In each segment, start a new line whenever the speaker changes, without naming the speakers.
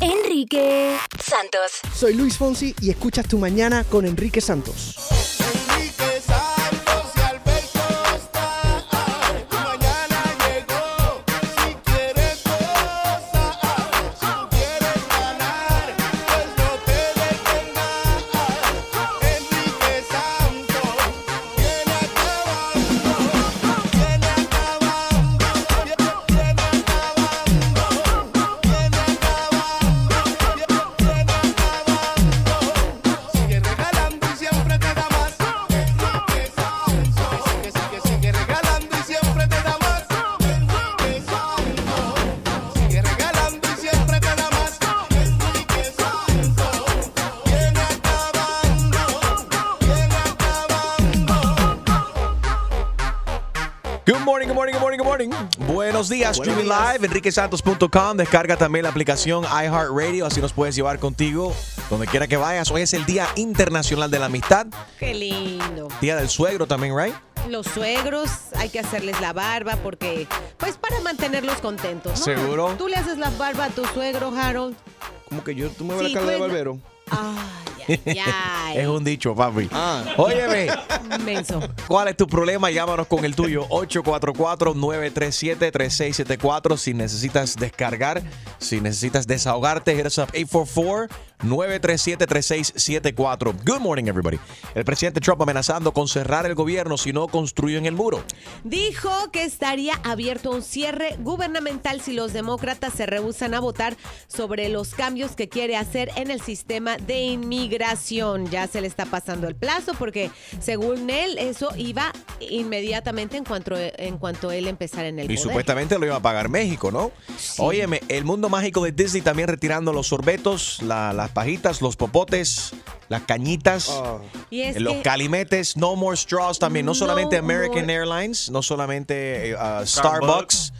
Enrique Santos.
Soy Luis Fonsi y escuchas tu mañana con Enrique Santos.
Streaming live, enriquesantos.com. Descarga también la aplicación iHeartRadio, así nos puedes llevar contigo donde quiera que vayas. Hoy es el Día Internacional de la Amistad,
Qué lindo.
Día del Suegro también, right?
Los suegros, hay que hacerles la barba porque, pues para mantenerlos contentos, ¿no?
¿Seguro?
Tú le haces la barba a tu suegro, Harold.
Como que yo, tú me ves
Sí,
la cara de barbero.
Ay,
Es un dicho, papi.
Ah.
Óyeme,
Menso.
¿cuál es tu problema? Llámanos con el tuyo. 844-937-3674. Si necesitas descargar, si necesitas desahogarte, hit us up 844-937-3674. Good morning, everybody. El presidente Trump amenazando con cerrar el gobierno si no construyen el muro.
Dijo que estaría abierto a un cierre gubernamental si los demócratas se rehusan a votar sobre los cambios que quiere hacer en el sistema de inmigración. Ya se le está pasando el plazo porque según él eso iba inmediatamente en cuanto, en cuanto él empezara en el
Y
poder.
supuestamente lo iba a pagar México, ¿no? Óyeme, el mundo mágico de Disney también retirando los sorbetos, la- las pajitas, los popotes, las cañitas.
Y es
los
que-
calimetes, no more straws también. No,
No
solamente American
more-
Airlines, no solamente eh, uh, Starbucks.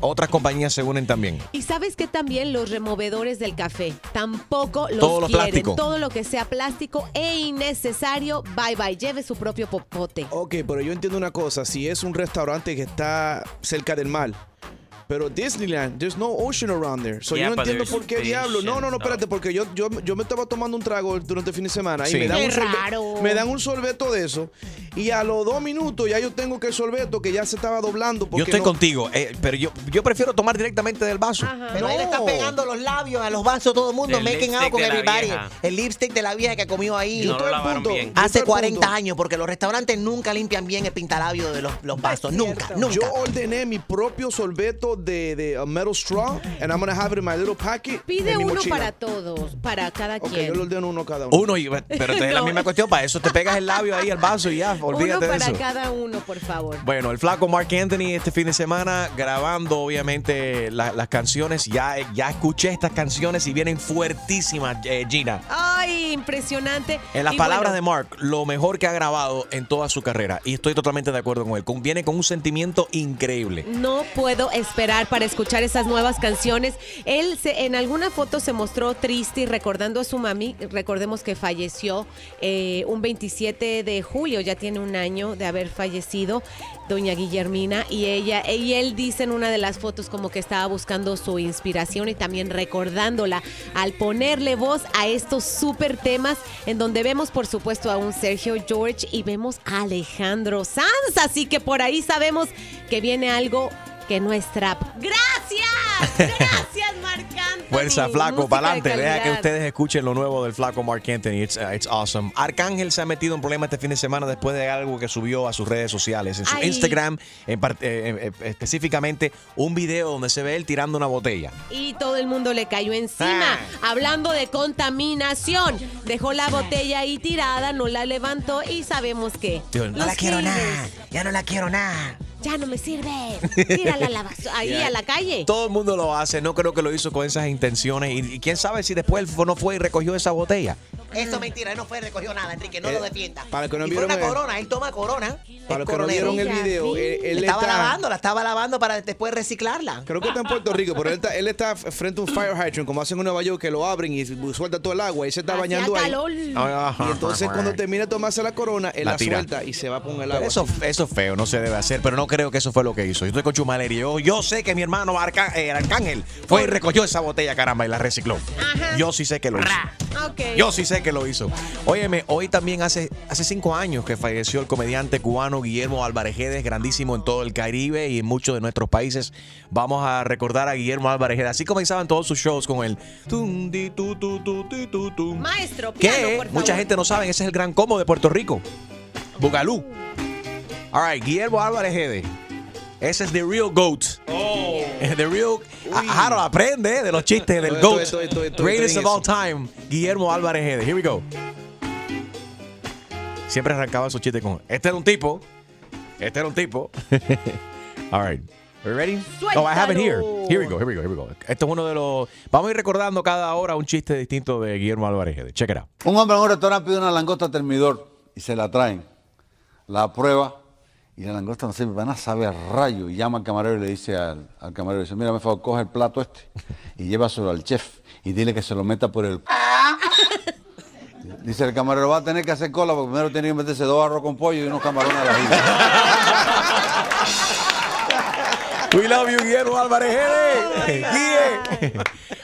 Otras compañías se unen también.
Y sabes que también los removedores del café tampoco los
Todo lo
quieren.
plástico.
Todo lo que sea plástico e innecesario, bye bye, lleve su propio popote.
Ok, pero yo entiendo una cosa. Si es un restaurante que está cerca del mar, pero Disneyland, there's no ocean around there. So
Yeah,
yo no entiendo por qué diablo. No, no, no, espérate, porque yo, yo, yo me estaba tomando un trago durante el fin de semana
Sí.
y me dan,
Qué
un sorbe-
raro.
me dan un sorbeto de eso. Y a los dos minutos ya yo tengo que el sorbeto que ya se estaba doblando.
Yo estoy
no-
contigo, eh, pero yo, yo prefiero tomar directamente del vaso.
Pero ahí le está
No.
pegando los labios a los vasos todo el mundo,
El
making out con everybody. El lipstick de la vieja que comió ahí.
No lo lavaron
punto.
bien.
Hace
al
40
punto.
años, porque los restaurantes nunca limpian bien el pintalabio de los, los vasos. Nunca, nunca.
Yo ordené mi propio sorbeto de, de a metal straw and I'm gonna have it in my little packet.
Pide
en mi
uno
mochila.
para todos, para cada
Ok,
quien.
yo le ordeno uno cada uno.
Uno, y- pero te es la
No.
misma cuestión. Para eso te pegas el labio ahí al vaso y ya,
uno
olvídate de
para
eso.
cada uno, por favor.
Bueno, el flaco Mark Anthony este fin de semana grabando obviamente la- las canciones. Ya, ya escuché estas canciones y vienen fuertísimas, eh, Gina.
Ay, impresionante.
En las
Y
palabras
bueno,
de Mark, lo mejor que ha grabado en toda su carrera. Y estoy totalmente de acuerdo con él. Con- viene con un sentimiento increíble.
No puedo para escuchar esas nuevas canciones. Él se- en alguna foto se mostró triste y recordando a su mami. Recordemos que falleció eh, un 27 de julio, ya tiene un año de haber fallecido, doña Guillermina. Y ella y él dice en una de las fotos como que estaba buscando su inspiración y también recordándola al ponerle voz a estos súper temas en donde vemos por supuesto a un Sergio George y vemos a Alejandro Sanz. Así que por ahí sabemos que viene algo que no es trap. ¡Gracias! ¡Gracias, Marc Anthony!
Fuerza, flaco, para
de
adelante. Deja que ustedes escuchen lo nuevo del flaco Mark Anthony. It's, uh, it's awesome. Arcángel se ha metido en problemas este fin de semana después de algo que subió a sus redes sociales. En su
Ay.
Instagram, en part- eh, eh, específicamente, un video donde se ve él tirando una botella.
Y todo el mundo le cayó encima.
Ah.
Hablando de contaminación. Dejó la botella ahí tirada, no la levantó y sabemos que.
No la quiero nada. Ya no la quiero nada.
Ya no me sirve. Tírala a la basu- ahí a la calle.
Todo el mundo lo hace. No creo que lo hizo con esas intenciones. Y, y quién sabe si después él no fue y recogió esa botella.
Eso es mentira, él no fue, recogió nada, Enrique, no
Eh,
lo defienda.
para que no
y fue
vieron
una
el-
corona, él toma corona.
Para los que no vieron el video, él, él
estaba
está...
lavando, la estaba lavando para después reciclarla.
Creo que está en Puerto Rico, pero él está, él está frente a un fire hydrant, como hacen en Nueva York, que lo abren y suelta todo el agua y se está bañando ahí. Y entonces cuando termina de tomarse la corona, él
La
la,
tira.
suelta y se va con el
Pero
agua.
Eso, eso es feo, no se debe hacer, pero no creo que eso fue lo que hizo. Yo estoy con Chumaleri. Yo, yo sé que mi hermano Arca- eh, Arcángel fue y recogió esa botella, caramba, y la recicló. Yo sí sé que lo hizo. Yo sí sé que lo hizo. Óyeme, hoy también hace, hace cinco años que falleció el comediante cubano Guillermo Álvarez grandísimo en todo el Caribe y en muchos de nuestros países. Vamos a recordar a Guillermo Álvarez Guedes. Así comenzaban todos sus shows con el.
Maestro, piano,
que
por
mucha gente no sabe, ese es el gran combo de Puerto Rico. Bugalú. All right, Guillermo Álvarez Guedes. Ese es The Real Goat. Oh. The Real. A- Harold aprende eh, de los chistes del GOAT.
estoy, estoy, estoy,
Greatest of all time. Guillermo Álvarez. Here we go. Siempre arrancaba esos chistes con. Este era un tipo. Este era un tipo. all right. Are you ready? Oh, I have it here. Here we go, here we go, here we go. Esto es uno de los. Vamos a ir recordando cada hora un chiste distinto de Guillermo Álvarez. Check it out.
Un hombre en un restaurante pide una langosta termidor y se la traen. La prueba y la langosta no nada, sabe a rayo. Y llama al camarero y le dice al, al camarero, dice, mira, me favor, coge el plato este y llévaselo al chef y dile que se lo meta por el... Dice el camarero, va a tener que hacer cola porque primero tiene que meterse dos arroz con pollo y unos camarones a la
We love you, Guillermo Álvarez Guedes. Guille.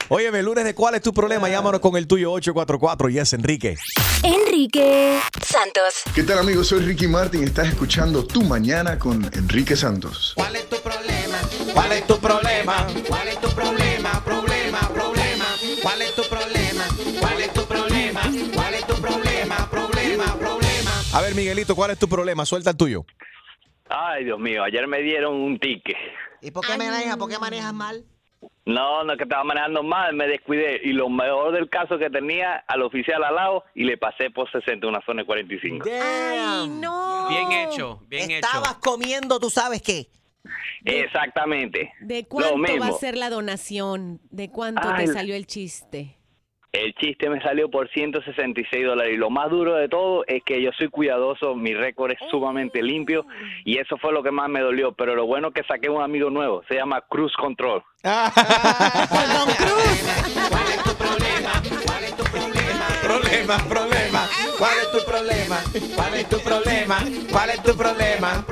Óyeme, lunes de cuál es tu problema, llámanos con el tuyo 844 y es Enrique.
Enrique Santos.
¿Qué tal amigos? Soy Ricky Martin estás escuchando Tu Mañana con Enrique Santos.
¿Cuál es tu problema?
¿Cuál es tu problema?
¿Cuál es tu problema? Problema, problema. ¿Cuál es tu problema? ¿Cuál es tu problema? ¿Cuál es tu problema? Problema, problema.
A ver, Miguelito, ¿cuál es tu problema? Suelta el tuyo.
Ay, Dios mío, ayer me dieron un ticket.
¿Y por qué manejas? ¿Por qué manejas mal?
No, no es que estaba manejando mal, me descuidé. Y lo mejor del caso que tenía al oficial al lado y le pasé por 60, una zona de 45.
Ay, no.
Bien hecho, bien
Estabas
hecho.
comiendo, ¿tú sabes qué?
Exactamente.
¿De cuánto va a ser la donación? ¿De cuánto
Ay,
te salió el chiste?
El chiste me salió por 166 dólares. Y lo más duro de todo es que yo soy cuidadoso, mi récord es sumamente limpio. Y eso fue lo que más me dolió. Pero lo bueno es que saqué un amigo nuevo. Se llama Cruz Control.
Problema, problema. ¿Cuál es tu problema? ¿Cuál es tu problema? ¿Cuál es tu problema?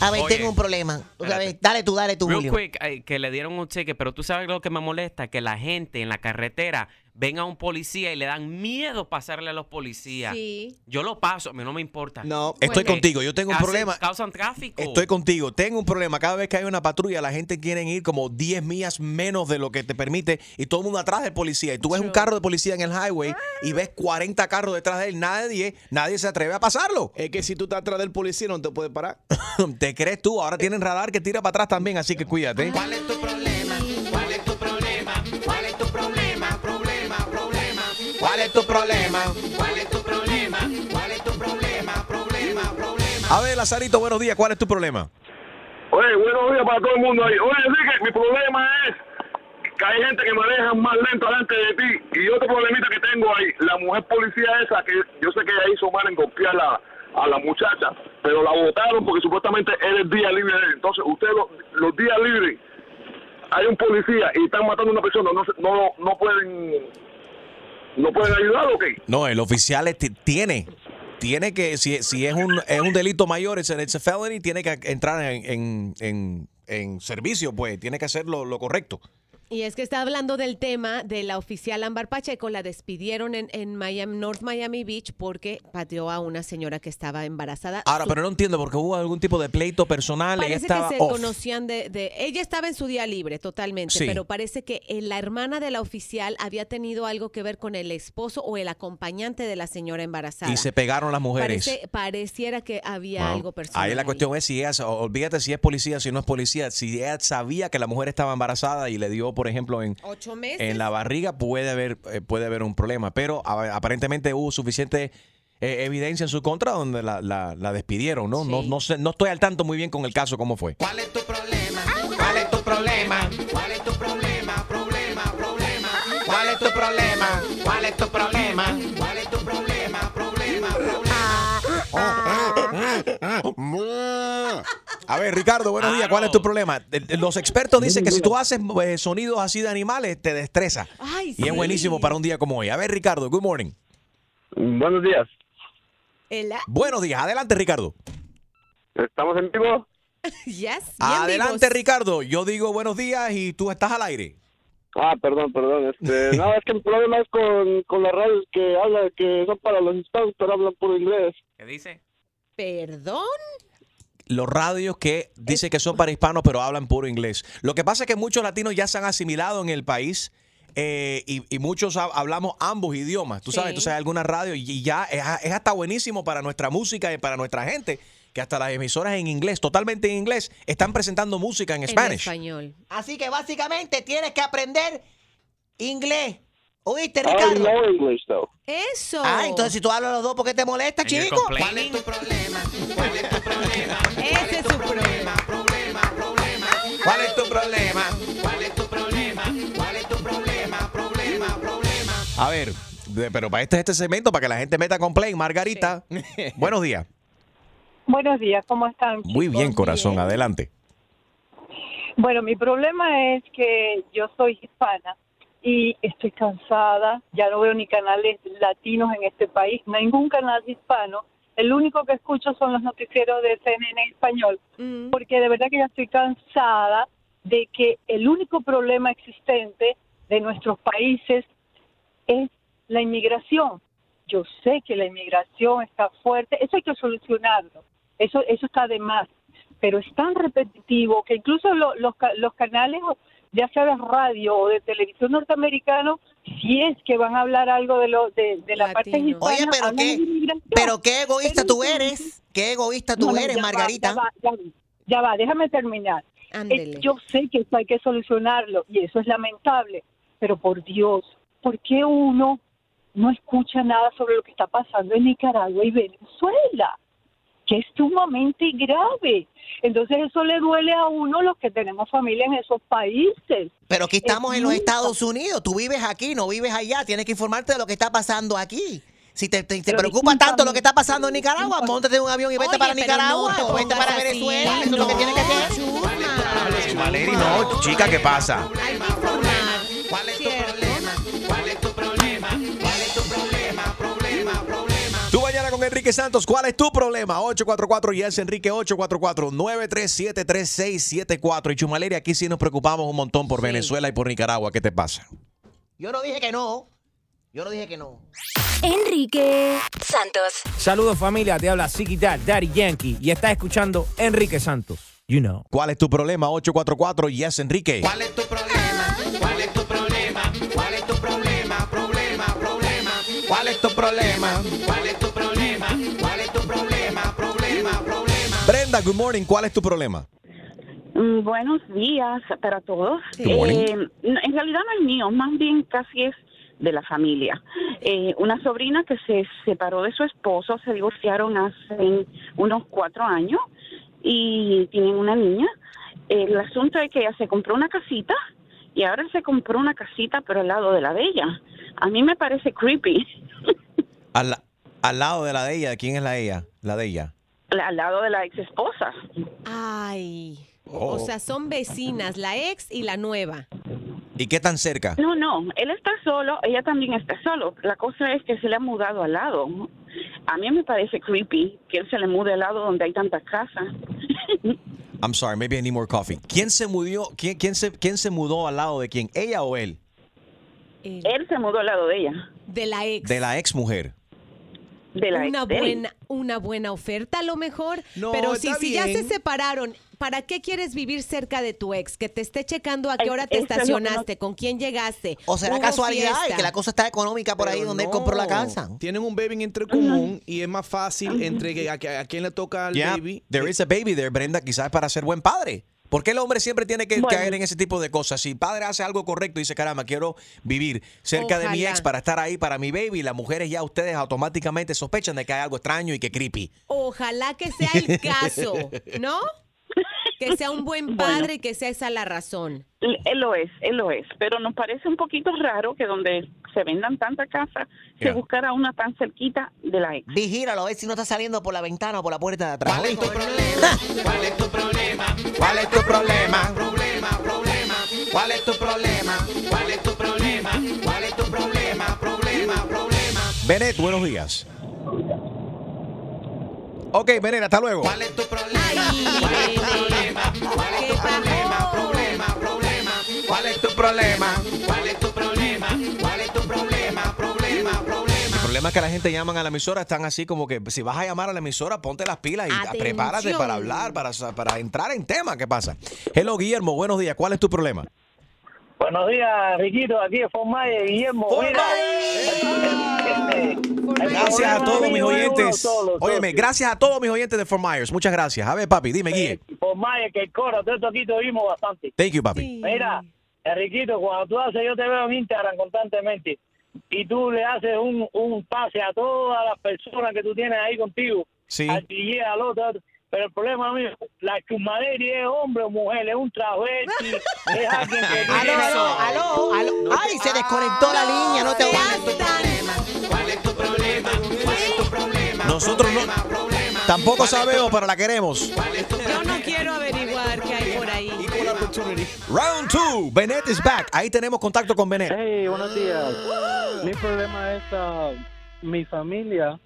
A ver,
Oye,
tengo un problema. Tú
espérate.
sabes, dale tú, dale tú,
Real
Julio.
quick, que le dieron un cheque, pero tú sabes lo que me molesta, que la gente en la carretera ven a un policía y le dan miedo pasarle a los policías.
Sí.
Yo lo paso, a mí no me importa.
No,
Estoy
Bueno.
contigo, yo tengo un
Hacen-
problema.
Causan tráfico.
Estoy contigo, tengo un problema. Cada vez que hay una patrulla, la gente quiere ir como 10 millas menos de lo que te permite y todo el mundo atrás del policía. Y tú ves un carro de policía en el highway y ves 40 carros detrás de él, nadie, nadie se atreve a pasarlo.
es que si tú estás atrás del policía no te puede parar.
¿Te crees tú? Ahora tienen radar que tira para atrás también, así que cuídate.
¿Cuál es tu problema? Es tu problema? ¿Cuál es tu problema?
¿Cuál es tu problema?
Problema, problema.
A ver, Lazarito, buenos días. ¿Cuál es tu problema?
Oye, buenos días para todo el mundo ahí. Oye, Enrique, mi problema es que hay gente que maneja más lento delante de ti. Y otro problemita que tengo ahí, la mujer policía esa, que yo sé que ella hizo mal en golpear a, a la muchacha, pero la votaron porque supuestamente era el día libre de él. Entonces, ustedes los, los días libres, hay un policía y están matando a una persona, no, se- no, no pueden no pueden ayudar o qué?
No, el oficial es- tiene, tiene que, si, si es un es un delito mayor, es a felony, tiene que entrar en, en, en- en servicio, pues, tiene que hacer lo, lo correcto.
Y es que está hablando del tema de la oficial Ámbar Pacheco, la despidieron en, en Miami, North Miami Beach porque pateó a una señora que estaba embarazada.
Ahora, pero no entiendo porque hubo algún tipo de pleito personal. ella
Parece que
estaba
se
off.
conocían de, de- Ella estaba en su día libre totalmente,
Sí.
pero parece que la hermana de la oficial había tenido algo que ver con el esposo o el acompañante de la señora embarazada.
Y se pegaron las mujeres.
Parece- pareciera que había
Wow.
algo personal.
Ahí la cuestión es si ella, olvídate si es policía, si no es policía, si ella sabía que la mujer estaba embarazada y le dio, por ejemplo, en,
Ocho meses.
en la barriga, puede haber, eh, puede haber un problema. Pero a- aparentemente hubo suficiente eh, evidencia en su contra donde la, la- la despidieron, ¿no? No,
Sí.
no, sé, no estoy al tanto muy bien con el caso, cómo fue.
¿Cuál es tu problema? ¿Cuál es tu problema? ¿Cuál es tu problema? Problema, problema. ¿Cuál es tu problema? ¿Cuál
es tu problema? ¿Cuál es tu problema?
A ver, Ricardo, buenos días. ¿Cuál es tu problema? Eh, eh, Los expertos dicen que si tú haces eh, sonidos así de animales, te destreza.
Ay,
Y es buenísimo para un día como hoy. A ver, Ricardo, good morning.
Buenos días.
Ela-
Buenos días. Adelante, Ricardo.
¿Estamos en vivo?
Yes,
Adelante,
vivos.
Ricardo. Yo digo buenos días y tú estás al aire.
Ah, perdón, perdón. Este, no, es que el problema es con, con las radios que hablan, que son para los hispanos, pero hablan puro inglés.
¿Qué dice?
¿Perdón?
Los radios que dicen que son para hispanos, pero hablan puro inglés. Lo que pasa es que muchos latinos ya se han asimilado en el país. eh, y, y muchos hab- hablamos ambos idiomas, tú sabes,
Sí.
entonces hay algunas radios y y ya es, es hasta buenísimo para nuestra música y para nuestra gente, que hasta las emisoras en inglés, totalmente en inglés, están presentando música en
En
Spanish.
español.
Así que básicamente tienes que aprender inglés. ¿Oíste,
I
Ricardo?
know English, though.
Eso.
Ah, entonces si tú hablas los dos, ¿por qué te molesta,
And you're
chico?
complaining?
Ese es su problema.
¿Cuál es tu problema?
¿Cuál es tu problema? ¿Cuál es tu problema? Problema, problema.
A ver, de- pero para este este segmento, para que la gente meta complaint, Margarita. Buenos días.
Buenos días, ¿cómo están?
Muy bien, corazón,
Bien.
adelante.
Bueno, mi problema es que yo soy hispana y estoy cansada, ya no veo ni canales latinos en este país, ningún canal hispano. El único que escucho son los noticieros de CNN español,
Mm.
porque de verdad que ya estoy cansada de que el único problema existente de nuestros países es la inmigración. Yo sé que la inmigración está fuerte, eso hay que solucionarlo, eso, eso está de más, pero es tan repetitivo que incluso lo- los, los canales, ya sea de radio o de televisión norteamericano, si es que van a hablar algo de, lo, de, de la parte hispana,
Oye, pero qué-. Pero qué egoísta tú eres. Qué egoísta tú
No,
eres,
ya va,
Margarita.
ya va, ya va, ya va, déjame terminar. Eh, yo sé que eso hay que solucionarlo y eso es lamentable, pero por Dios, ¿por qué uno no escucha nada sobre lo que está pasando en Nicaragua y Venezuela? Que es sumamente grave. Entonces eso le duele a uno los que tenemos familia en esos países.
Pero aquí estamos
Es
en los Estados Unidos. Tú vives aquí, no vives allá. Tienes que informarte de lo que está pasando aquí. Si te, te- te preocupa tanto lo que está pasando en Nicaragua, montate en un avión y vete
Oye,
para Nicaragua
no
o vete para
así.
Venezuela. Eso es lo que tienes que hacer.
Chuma.
Valeri, no, chica, ¿qué pasa?
¿Cuál es tu problema?
Enrique Santos, ¿cuál es tu problema? 844 y es Enrique 844 937 3674 Y Chumaleria, aquí sí nos preocupamos un montón por
Sí.
Venezuela y por Nicaragua. ¿Qué te pasa?
Yo no dije que no. Yo no dije que no.
Enrique Santos.
Saludos familia, te habla Dad, Daddy Yankee y estás escuchando Enrique Santos. You know.
¿Cuál es tu problema? 844 y es Enrique.
¿Cuál es tu problema? ¿Cuál es tu problema? ¿Cuál es tu problema? Problema, problema. ¿Cuál es tu problema? ¿Cuál es tu problema?
Brenda, good morning. ¿Cuál es tu problema?
Mm, Buenos días para todos. Eh, en realidad no es mío, más bien casi es de la familia. Eh, una sobrina que se separó de su esposo, se divorciaron hace unos cuatro años y tienen una niña. El asunto es que ella se compró una casita y ahora se compró una casita pero al lado de la de ella. A mí me parece creepy.
Al, al lado de la de ella. ¿Quién es la ella? La de ella.
Al lado de la ex esposa.
Ay.
Oh.
O sea, son vecinas, la ex y la nueva.
¿Y qué tan cerca?
No, no, él está solo, ella también está solo. La cosa es que se le ha mudado al lado. A mí me parece creepy que él se le mude al lado donde hay tantas casas.
I'm sorry, maybe I need more coffee. ¿Quién se mudó, quién, quién se, quién se mudó al lado de quién? ¿Ella o él?
Él se mudó al lado de ella,
De la ex.
De la ex mujer.
De la
una buena, una buena oferta a lo mejor.
No,
pero si, si ya se separaron, ¿para qué quieres vivir cerca de tu ex? Que te esté checando a qué hora te
es no-
estacionaste, con quién llegaste.
O será casualidad y que la cosa está económica por ahí donde él compró la casa.
Tienen un baby entre común y es más fácil entre que a, a quién le toca al
Yeah,
baby.
there is a baby there, Brenda, quizás para ser buen padre. ¿Por qué el hombre siempre tiene que
Bueno.
caer en ese tipo de cosas? Si padre hace algo correcto y dice, caramba, quiero vivir cerca de mi ex para estar ahí para mi baby, las mujeres ya ustedes automáticamente sospechan de que hay algo extraño y que creepy.
Ojalá que sea el caso, ¿no? Que sea un buen
Bueno.
padre y que sea esa la razón.
Él lo es, él lo es, pero nos parece un poquito raro que donde se vendan tantas casas se
Ya.
buscara una tan cerquita de la ex.
Vigíralo, a ver si no está saliendo por la ventana o por la puerta de atrás. ¿oíste?
¿Cuál es tu problema? ¿Cuál es tu problema? Problema, problema. ¿Cuál es tu problema? ¿Cuál es tu problema? ¿Cuál es tu problema? Problema, problema.
Bennett, buenos días. Ok, Bennett, hasta luego.
¿Cuál es tu problema? ¿Cuál es tu problema? ¿Cuál es tu problema? Problema, problema. ¿Cuál es tu problema? ¿Cuál es tu problema? ¿Cuál es tu problema? Problema, problema.
El problema es que la gente llaman a la emisora, están así como que si vas a llamar a la emisora, ponte las pilas y
Atención.
prepárate para hablar, para, para entrar en tema. ¿Qué pasa? Hello, Guillermo, buenos días. ¿Cuál es tu problema?
Buenos días, Riquito, aquí es Formaye, Guillermo. Mira,
Gracias a todos mis oyentes. Óyeme, gracias a todos mis oyentes de Fort Myers. Muchas gracias. A ver, papi, dime, Guille.
Formaye, que el coro, todo esto aquí te oímos bastante.
Thank you, papi.
Mira, Enriquito, cuando tú haces, yo te veo en Instagram constantemente y tú le haces un, un pase a todas las personas que tú tienes ahí contigo.
Sí.
Al otro, al otro. Pero el problema mío, la chumadera es hombre o mujer, es un travesti, es alguien que...
Aló, aló, aló, aló. Ay, se desconectó la línea, no te
Nosotros no. Tampoco sabemos, pero la queremos.
Yo no quiero averiguar qué hay por ahí.
Round 2. Bennett is back. Ahí tenemos contacto con Bennett.
Hey, buenos días. Mi problema es ah, mi familia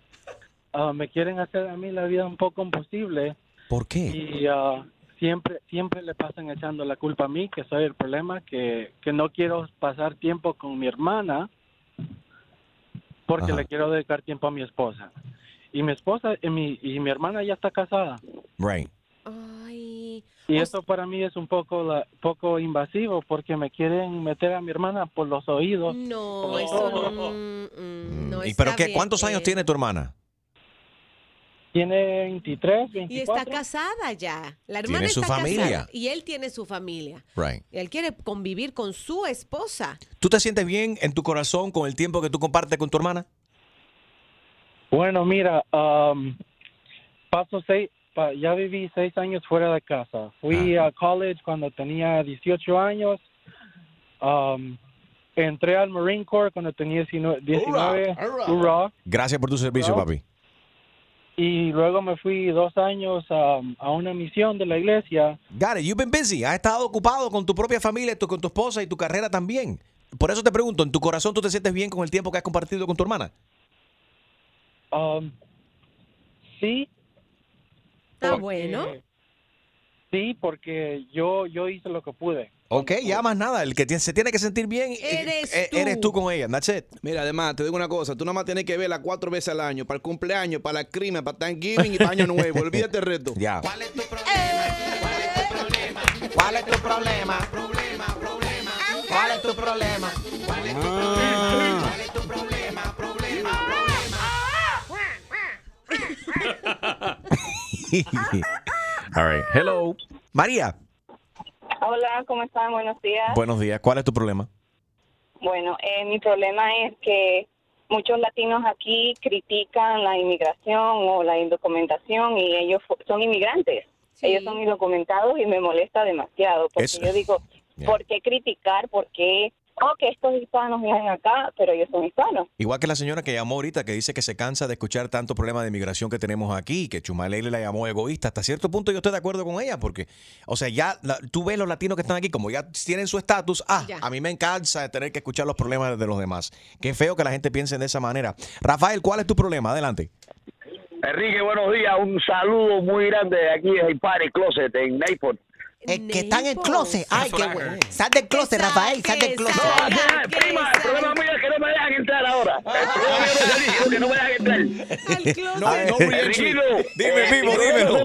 ah, me quieren hacer a mí la vida un poco imposible
¿Por qué?
y ah, siempre siempre le pasan echando la culpa a mí que soy el problema que, que no quiero pasar tiempo con mi hermana porque
Ajá.
le quiero dedicar tiempo a mi esposa y mi esposa y mi, y mi hermana ya está casada
Right.
y eso para mí es un poco la- poco invasivo porque me quieren meter a mi hermana por los oídos
No, eso no. mm, mm, no
¿Y
está
pero qué?
bien,
¿Cuántos años tiene tu hermana?
Tiene 23,
Y
24.
está casada ya. La hermana
Tiene su
está
familia.
casada y él tiene su familia.
Right.
Y él quiere convivir con su esposa.
¿Tú te sientes bien en tu corazón con el tiempo que tú compartes con tu hermana?
Bueno, mira, um, paso seis, pa- ya viví seis años fuera de casa. Fui a college cuando tenía 18 años. Um, entré al Marine Corps cuando tenía 19. 19 hurrah.
Gracias por tu servicio, papi.
Y luego me fui dos años um, a una misión de la iglesia.
Got it. You've been busy. Has estado ocupado con tu propia familia, tu- con tu esposa y tu carrera también. Por eso te pregunto, ¿en tu corazón tú te sientes bien con el tiempo que has compartido con tu hermana?
Um, sí. Porque-
bueno.
Sí, porque yo, yo hice lo que pude.
Ok, ya más nada. El que se tiene que sentir bien eh,
Eres
eh,
tú.
eres tú con ella. That's it.
Mira, además, te digo una cosa, tú nada más tienes que verla cuatro veces al año, para el cumpleaños, para la crimen, para Thanksgiving y para Año Nuevo. Olvídate el reto.
Ya.
¿Cuál es tu problema? ¿Cuál es tu problema? Problema, problema. ¿Cuál es tu problema? ¿Cuál es tu problema? ¿Cuál es tu problema? Problema,
All right. Hello. María,
Hola, ¿cómo están? Buenos días.
buenos días. ¿Cuál es tu problema?
Bueno, eh, mi problema es que muchos latinos aquí critican la inmigración o la indocumentación y ellos son inmigrantes. Ellos son indocumentados y me molesta demasiado porque
Eso.
yo digo, ¿por qué criticar? ¿Por qué? Oh, que estos hispanos vienen acá, pero ellos son hispanos.
Igual que la señora que llamó ahorita, que dice que se cansa de escuchar tanto problema de inmigración que tenemos aquí, que Chumalele la llamó egoísta. Hasta cierto punto yo estoy de acuerdo con ella, porque, o sea, ya la- tú ves los latinos que están aquí, como ya tienen su estatus, ah, a mí me cansa de tener que escuchar los problemas de los demás. Qué feo que la gente piense de esa manera. Rafael, ¿cuál es tu problema? Adelante.
Enrique, buenos días. Un saludo muy grande de aquí de Party Closet en Naples.
El que está en el closet. Ay, qué bueno. Sal del closet, Rafael, sal del closet.
No, prima, el problema mío es que no me dejan entrar ahora. El problema mío no es que no me dejan entrar.
No, no reentry.
Enriquito,
Dime,
eh,
Vivo, dímelo.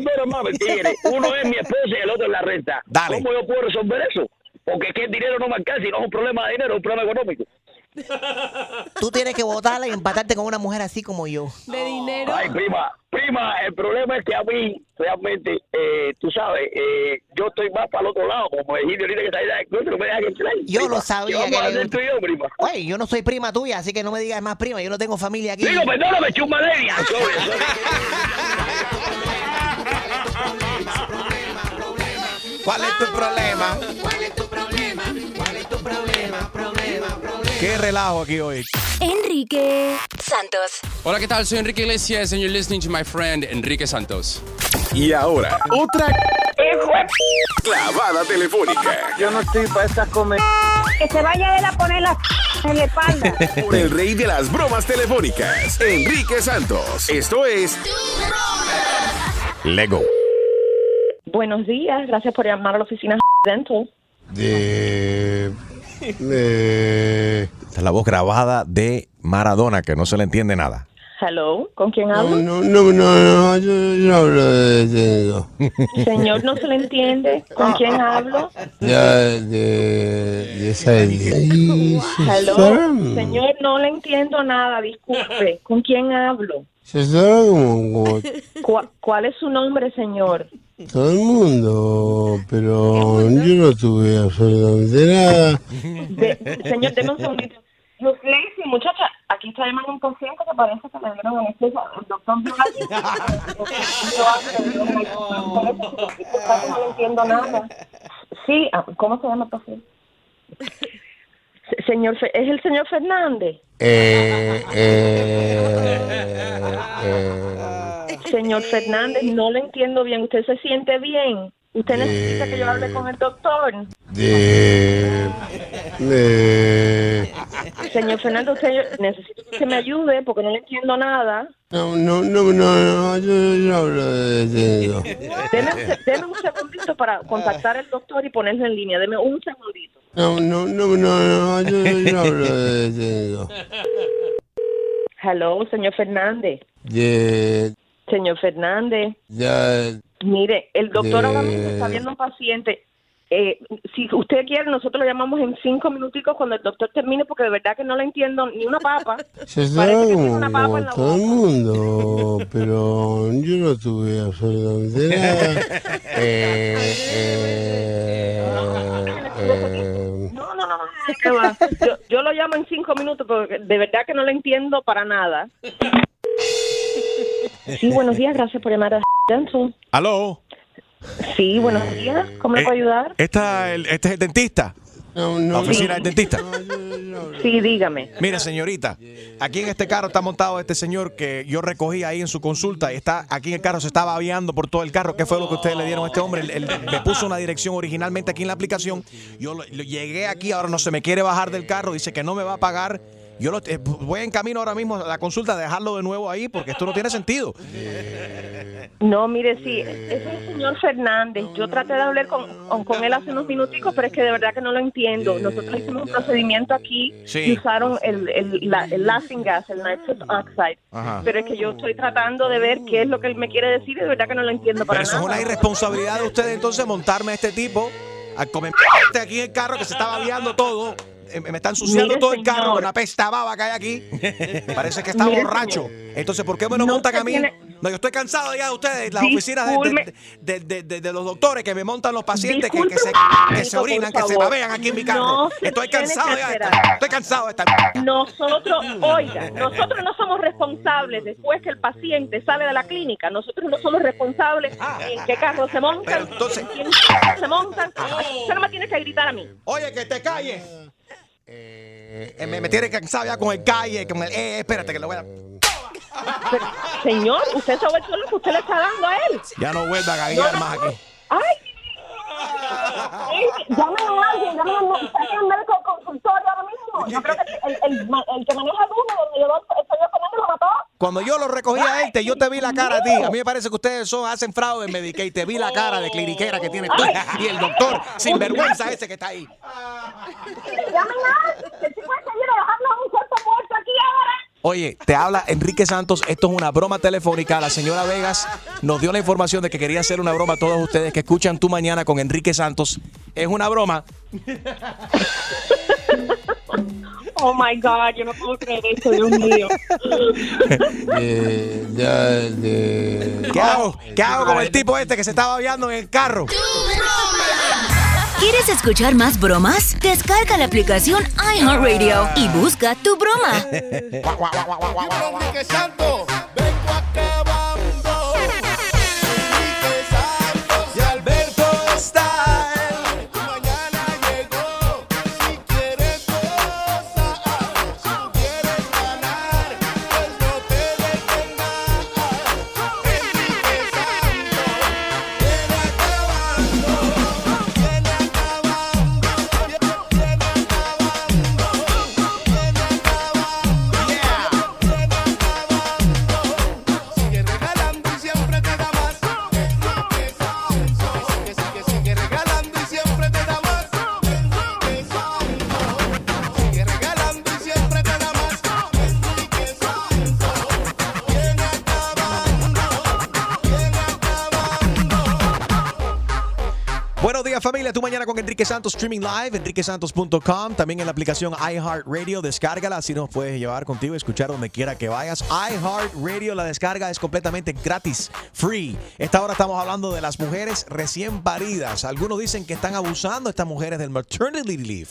Uno es mi esposa y el otro es la renta.
Dale.
¿Cómo yo puedo resolver eso? Porque es que el dinero no me alcanza y no es un problema de dinero, es un problema económico.
Tú tienes que votarla y empatarte con una mujer así como yo.
De dinero.
Ay, prima, prima, el problema es que a mí, realmente, eh, tú sabes, eh, yo estoy más para el otro lado, como dijiste ahorita que está ahí del closet, no me dejan entrar.
Yo
prima.
lo sabía
¿Qué vamos a
que le
hacer tú y yo, prima?
Oye, yo no soy prima tuya, así que no me digas más prima. Yo no tengo familia aquí.
Digo, perdóname, chumaderia.
¿Cuál es tu problema?
¿Cuál es tu problema?
Qué relajo aquí hoy.
Enrique Santos.
Hola, ¿qué tal? Soy Enrique Iglesias and you're listening to my friend Enrique Santos.
Y ahora, otra clavada telefónica.
Yo no estoy para estas comer.
Que se vaya él a poner la en la espalda.
Por el rey de las bromas telefónicas, Enrique Santos. Esto es
Lego.
Buenos días, gracias por llamar a la oficina Dental.
De... Esta es la voz grabada de Maradona, que no se le entiende nada.
Hello, ¿con quién hablo?
No, no, no, no, yo, yo hablo de tengo.
Señor, no se le entiende. ¿Con quién hablo?
Ya de, de Sandy.
Hello, señor, no le entiendo nada, disculpe. ¿Con quién hablo?
Se sabe como, como
¿Cuál, cuál es su nombre, señor?
Todo el mundo, pero yo no tuve absolutamente nada.
De- señor, deme un segundito. Los Lacey, muchacha, aquí está llamando un paciente que parece que le dieron anestesia. El doctor vio algo. No entiendo nada. Sí, ah, ¿cómo se llama el paciente? Se- Señor, ¿es el señor Fernández?
Eh, eh, eh,
Señor Fernández, no le entiendo bien. ¿Usted se siente bien? ¿Usted necesita que yo hable con el doctor?
de, de,
Señor Fernández, usted necesito que me ayude porque no le entiendo nada.
no, no, no, no, no, yo, yo hablo de tengo.
Deme, deme un segundito para contactar al doctor y ponerlo en línea. Deme un segundito.
No, no, no, no, no, yo, yo hablo de tengo.
Hello, señor Fernández.
De,
Señor Fernández,
ya,
mire, el doctor ahora mismo está viendo un paciente. Eh, si usted quiere, nosotros lo llamamos en cinco minuticos cuando el doctor termine, porque de verdad que no le entiendo ni una papa.
se
Parece que tiene una papa
como
en la
todo el mundo, pero yo no tuve absolutamente nada. Eh, eh, eh,
No, no, no, no, ¿qué va? Yo, yo lo llamo en cinco minutos, porque de verdad que no le entiendo para nada. Sí, buenos días, gracias por llamar a Dental.
¿Aló?
Sí, buenos días, ¿cómo le
Eh,
puedo ayudar?
Esta, el- este es el dentista. la oficina del dentista.
Sí, dígame.
Mire, señorita, aquí en este carro está montado este señor que yo recogí ahí en su consulta y está aquí en el carro, se estaba aviando por todo el carro. ¿Qué fue lo que ustedes le dieron a este hombre? Él- él me puso una dirección originalmente aquí en la aplicación. Yo lo- lo- llegué aquí, ahora no se me quiere bajar del carro, dice que no me va a pagar. Yo lo- eh, voy en camino ahora mismo a la consulta a dejarlo de nuevo ahí porque esto no tiene sentido.
No, mire, sí, es el señor Fernández. Yo traté de hablar con, con- él hace unos minuticos, pero es que de verdad que no lo entiendo. Nosotros hicimos un procedimiento aquí
Sí.
y usaron el, el, la- el laughing gas, el nitrous oxide.
Ajá.
Pero es que yo estoy tratando de ver qué es lo que él me quiere decir y de verdad que no lo entiendo para
Pero eso es una irresponsabilidad de ustedes entonces montarme a este tipo a comer aquí en el carro que se estaba aviando todo. Eh, Me está ensuciando
Mire,
todo el carro
señor.
con una pesta baba que hay aquí. Parece que está
Mire,
borracho.
señor.
Entonces, ¿por qué me lo
No
montan
se
a mí?
tiene-
No, yo estoy cansado ya de ustedes, las oficinas de,
Disculpe.
de- de- de- de los doctores que me montan los pacientes que, que se,
Disculpe,
que se
por
orinan, que se
favor.
babean aquí en mi carro.
No se
estoy
tiene
cansado
que
ya. de
alterar.
Estoy cansado de esta.
Nosotros, oiga, nosotros no somos responsables después que el paciente sale de la clínica. Nosotros no somos responsables en qué carro se montan, en quién se montan. Usted no me tiene que gritar a mí.
Oye, que te calles. Eh, me, me tiene cansado ya con el calle, con el. Eh, espérate, que le voy a.
Pero, señor, usted sabe todo lo que usted le está dando a él.
Ya no vuelva a gaguear
No, no,
más aquí.
¡Ay! Llamen a alguien, llamen a un saquen al médico consultorio ahora mismo. Yo creo que el, el, el que maneja el uno, donde llevó el señor Fernández lo mató.
Cuando yo lo recogí a él, te, yo te vi la cara a ti. A mí me parece que ustedes son, hacen fraude en Medicaid. Te vi la cara de cliniquera que tienes tú. Y el doctor, sin vergüenza ese que está ahí.
Llamen a alguien. El tipo está lleno de dejarlo a un cuerpo muerto aquí ahora.
Oye, te habla Enrique Santos. Esto es una broma telefónica. La señora Vegas nos dio la información de que quería hacer una broma a todos ustedes que escuchan tu mañana con Enrique Santos. Es una broma.
Oh my God, yo no puedo creer esto, Dios mío.
de, ya, de,
¿Qué hago? ¿Qué hago con el tipo este que se estaba aviando en el carro?
¿Quieres escuchar más bromas? Descarga la aplicación iHeartRadio y busca tu broma.
Tu mañana con Enrique Santos streaming live, enriquesantos.com, también en la aplicación iHeartRadio, descárgala, así nos puedes llevar contigo y escuchar donde quiera que vayas. iHeartRadio, la descarga es completamente gratis, free. Esta hora estamos hablando de las mujeres recién paridas. Algunos dicen que están abusando estas mujeres del maternity leave.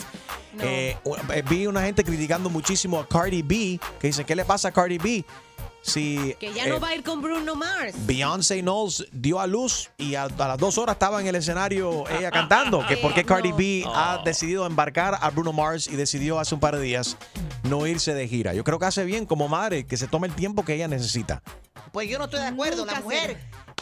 Eh, eh, vi una gente criticando muchísimo a Cardi B, que dice, ¿qué le pasa a Cardi B? Si,
Que ya
eh,
no va a ir con Bruno Mars.
Beyoncé Knowles dio a luz y a, a las dos horas estaba en el escenario ella cantando. Que por qué Cardi B ha decidido embarcar a Bruno Mars y decidió hace un par de días no irse de gira. Yo creo que hace bien como madre que se tome el tiempo que ella necesita.
Pues yo no estoy de acuerdo. La mujer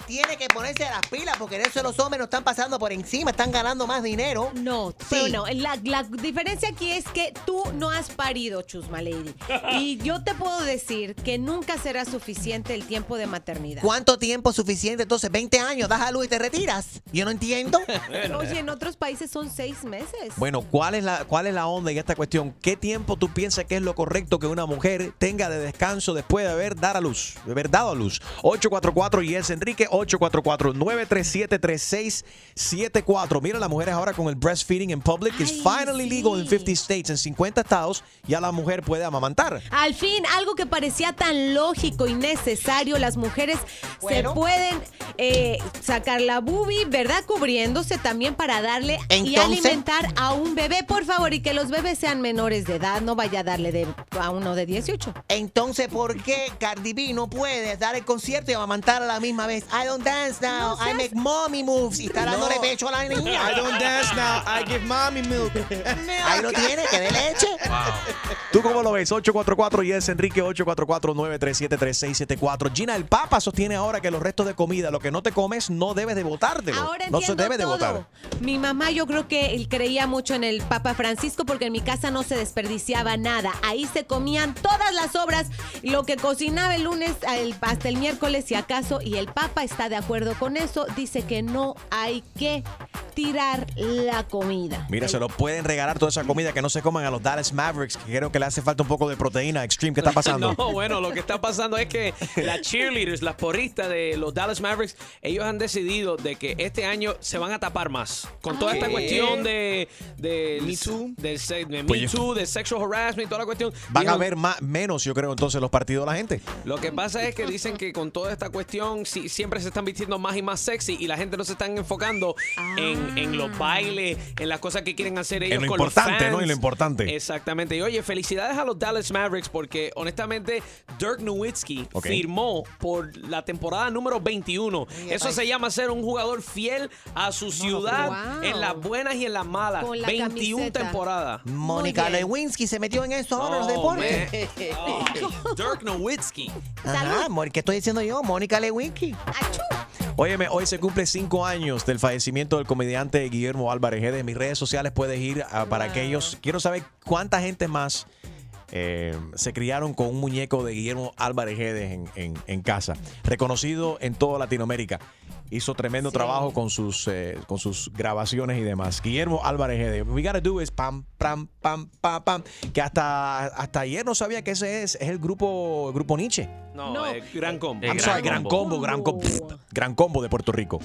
tiene que ponerse las pilas porque en eso los hombres no están pasando por encima, están ganando más dinero.
No, Pero no, la, la diferencia aquí es que tú no has parido, Chusma Lady. Y yo te puedo decir que nunca será suficiente el tiempo de maternidad.
¿Cuánto tiempo es suficiente? Entonces, 20 años, das a luz y te retiras. Yo no entiendo.
Oye, en otros países son seis meses.
Bueno, ¿cuál es, la, ¿cuál es la onda en esta cuestión? ¿Qué tiempo tú piensas que es lo correcto que una mujer tenga de descanso después de haber, dar a luz, de haber dado a luz? 844 y es Enrique, 844-937-3674. Mira, las mujeres ahora con el breastfeeding in public is finally legal in 50 states. En 50 estados ya la mujer puede amamantar.
Al fin, algo que parecía tan lógico y necesario, las mujeres
Bueno.
se pueden eh, sacar la boobie, ¿verdad? Cubriéndose también para darle y alimentar a un bebé, por favor, y que los bebés sean menores de edad, no vaya a darle de, a uno de 18.
Entonces, ¿por qué Cardi B no puede dar el concierto y amamantar a la misma vez? I don't dance now, I make mommy moves y está dándole pecho a la niña.
I don't dance now, I give mommy milk.
Ahí lo tiene, que de leche.
¿Tú cómo lo ves? 844 y es Enrique 844-937-3674. Gina, el Papa sostiene ahora que los restos de comida, lo que no te comes, no debes de botártelo.
Ahora
no se debe de
todo.
botar.
Mi mamá yo creo que él creía mucho en el Papa Francisco porque en mi casa no se desperdiciaba nada. Ahí se comían todas las obras, lo que cocinaba el lunes el- hasta el miércoles si acaso y el Papa está de acuerdo con eso. Dice que no hay que tirar la comida.
Mira, se lo pueden regalar toda esa comida que no se coman a los Dallas Mavericks, que creo que le hace falta un poco de proteína extreme. ¿Qué está pasando?
No, bueno, lo que está pasando es que las cheerleaders, las porristas de los Dallas Mavericks, ellos han decidido de que este año se van a tapar más. Con toda esta
¿Qué?
cuestión de, de
Me Too.
de, de
Pues
Me
yo-
Too, de sexual harassment, toda la cuestión.
Van a ver más, menos, yo creo, entonces los partidos de la gente.
Lo que pasa es que dicen que con toda esta cuestión sí, siempre se están vistiendo más y más sexy y la gente no se están enfocando en, en los bailes, en las cosas que quieren hacer ellos
lo
con los
importante, ¿no? En lo importante.
Exactamente. Y oye, felicidades a los Dallas Mavericks porque honestamente Dirk Nowitzki firmó por la temporada número 21. Eso se llama ser un jugador fiel a su ciudad
wow.
en las buenas y en las malas.
Con la
21
camiseta.
temporadas.
Mónica. Lewinsky se metió en eso ahora, los deportes.
Oh, Dirk Nowitzki.
Ajá, ¿qué estoy diciendo yo? Mónica Lewinsky.
Óyeme, hoy se cumple cinco años del fallecimiento del comediante Guillermo Álvarez. En mis redes sociales puedes ir a- para aquellos. Quiero saber cuánta gente más eh, se criaron con un muñeco de Guillermo Álvarez Guedes en, en- en casa. Reconocido en toda Latinoamérica. Hizo tremendo trabajo con sus, eh, con sus grabaciones y demás. Guillermo Álvarez Guedes. We gotta do is pam, pam, pam, pam, pam. Que hasta, hasta ayer no sabía que ese es, es el grupo, el grupo Nietzsche.
No,
No.
eh, gran combo.
I'm sorry, gran combo, gran combo, gran combo de Puerto Rico.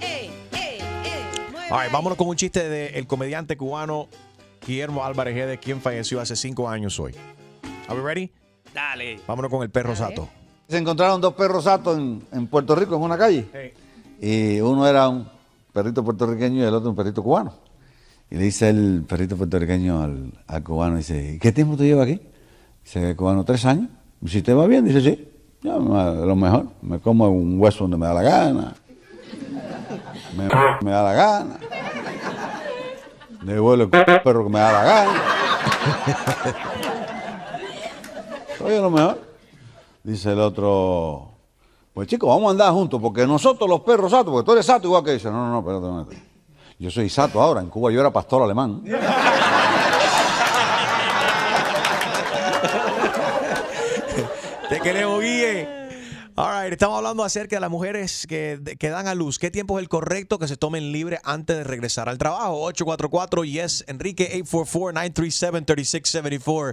Ey, ey, ey, mueve
All right,
ahí.
vámonos con un chiste del comediante cubano Guillermo Álvarez Guedes, quien falleció hace cinco años hoy. Are we ready?
Dale.
Vámonos con el perro Sato.
Se encontraron dos perros satos en, en Puerto Rico, en una calle. Y uno era un perrito puertorriqueño y el otro un perrito cubano. Y le dice el perrito puertorriqueño al, al cubano, dice, ¿y qué tiempo tú llevas aquí? Dice el cubano, tres años. ¿Y si te va bien? Dice, sí. Yo, lo mejor, me como un hueso donde me da la gana. Me, me da la gana. Le vuelo el perro que me da la gana. Oye, lo mejor. Dice el otro, pues chicos, vamos a andar juntos, porque nosotros los perros satos, porque tú eres sato igual que dice, no, no, no, espérate, espérate. Yo soy sato ahora, en Cuba yo era pastor alemán.
Te queremos, Guille. All All right, estamos hablando acerca de las mujeres que, que dan a luz. ¿Qué tiempo es el correcto que se tomen libre antes de regresar al trabajo? 844 yes Enrique 844-937-3674.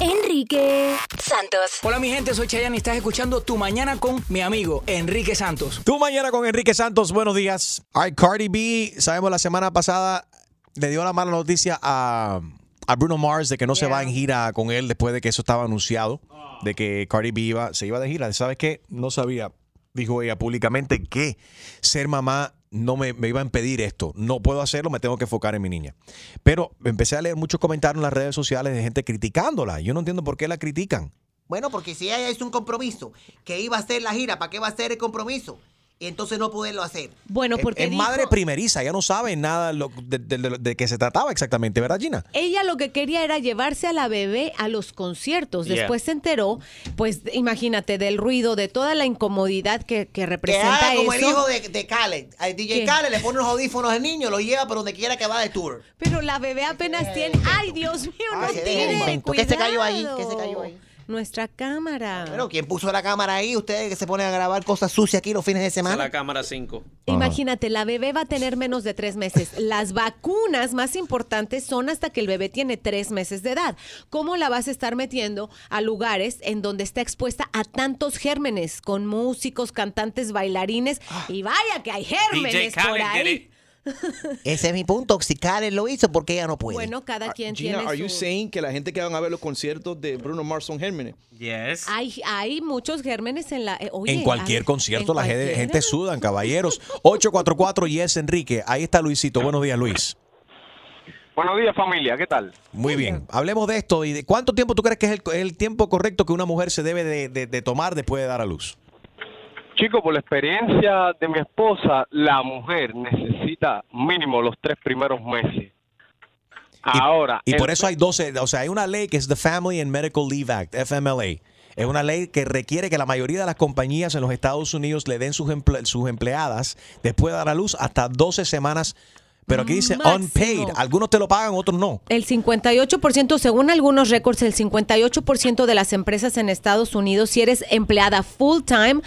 Enrique Santos.
Hola mi gente, soy Chayanne y estás escuchando Tu Mañana con mi amigo Enrique Santos.
Tu mañana con Enrique Santos, buenos días. All right, Cardi B, sabemos la semana pasada le dio la mala noticia a, a Bruno Mars de que no se va en gira con él después de que eso estaba anunciado, de que Cardi B iba, se iba de gira. ¿Sabes qué? No sabía, dijo ella públicamente, que ser mamá no me, me iba a impedir esto. No puedo hacerlo, me tengo que enfocar en mi niña. Pero empecé a leer muchos comentarios en las redes sociales de gente criticándola. Yo no entiendo por qué la critican.
Bueno, porque si ella hizo un compromiso que iba a hacer la gira, ¿para qué va a hacer el compromiso? Y entonces no poderlo hacer.
Bueno, porque
es
dijo-
madre primeriza, ya no sabe nada lo- de, de- de- de qué se trataba exactamente, ¿verdad, Gina?
Ella lo que quería era llevarse a la bebé a los conciertos.
Yeah.
Después se enteró, pues imagínate, del ruido, de toda la incomodidad que, que
Que
representa
haga como el hijo de, de Khaled. Al DJ
¿Qué?
Khaled le pone unos audífonos al niño, lo lleva por donde quiera que va de tour.
Pero la bebé apenas tiene. ¡Ay, Dios mío! No
Ay,
tiene.
un momento. ¿Qué se cayó ahí? ¿Qué se cayó ahí?
Nuestra cámara.
Bueno, ¿quién puso la cámara ahí? Ustedes que se ponen a grabar cosas sucias aquí los fines de semana.
la cámara 5.
Imagínate, la bebé va a tener menos de tres meses. Las vacunas más importantes son hasta que el bebé tiene tres meses de edad. ¿Cómo la vas a estar metiendo a lugares en donde está expuesta a tantos gérmenes, con músicos, cantantes, bailarines? Y vaya que hay gérmenes por ahí.
Ese es mi punto. Si Khaled lo hizo, ¿por qué ella no puede?
Bueno, cada quien
Gina,
tiene
are you
su...
saying que la gente que van a ver los conciertos de Bruno Mars son gérmenes?
Yes.
Hay, hay muchos gérmenes en la... eh, oye,
en cualquier
hay-
concierto
en
la gente, sudan, caballeros. 844 yes Enrique. Ahí está Luisito. Buenos días, Luis.
Buenos días, familia. ¿Qué tal?
Muy bien. Hablemos de esto. ¿Y de cuánto tiempo tú crees que es el, el tiempo correcto que una mujer se debe de, de- de tomar después de dar a luz?
Chico, por la experiencia de mi esposa, la mujer necesita mínimo los tres primeros meses. Ahora,
Y por eso hay 12, o sea, hay una ley que es the Family and Medical Leave Act, FMLA. Es una ley que requiere que la mayoría de las compañías en los Estados Unidos le den sus, emple- sus empleadas después de dar a luz hasta 12 semanas. Pero aquí dice
Máximo.
unpaid. Algunos te lo pagan, otros no.
El 58%, según algunos récords, el 58% de las empresas en Estados Unidos, si eres empleada full time,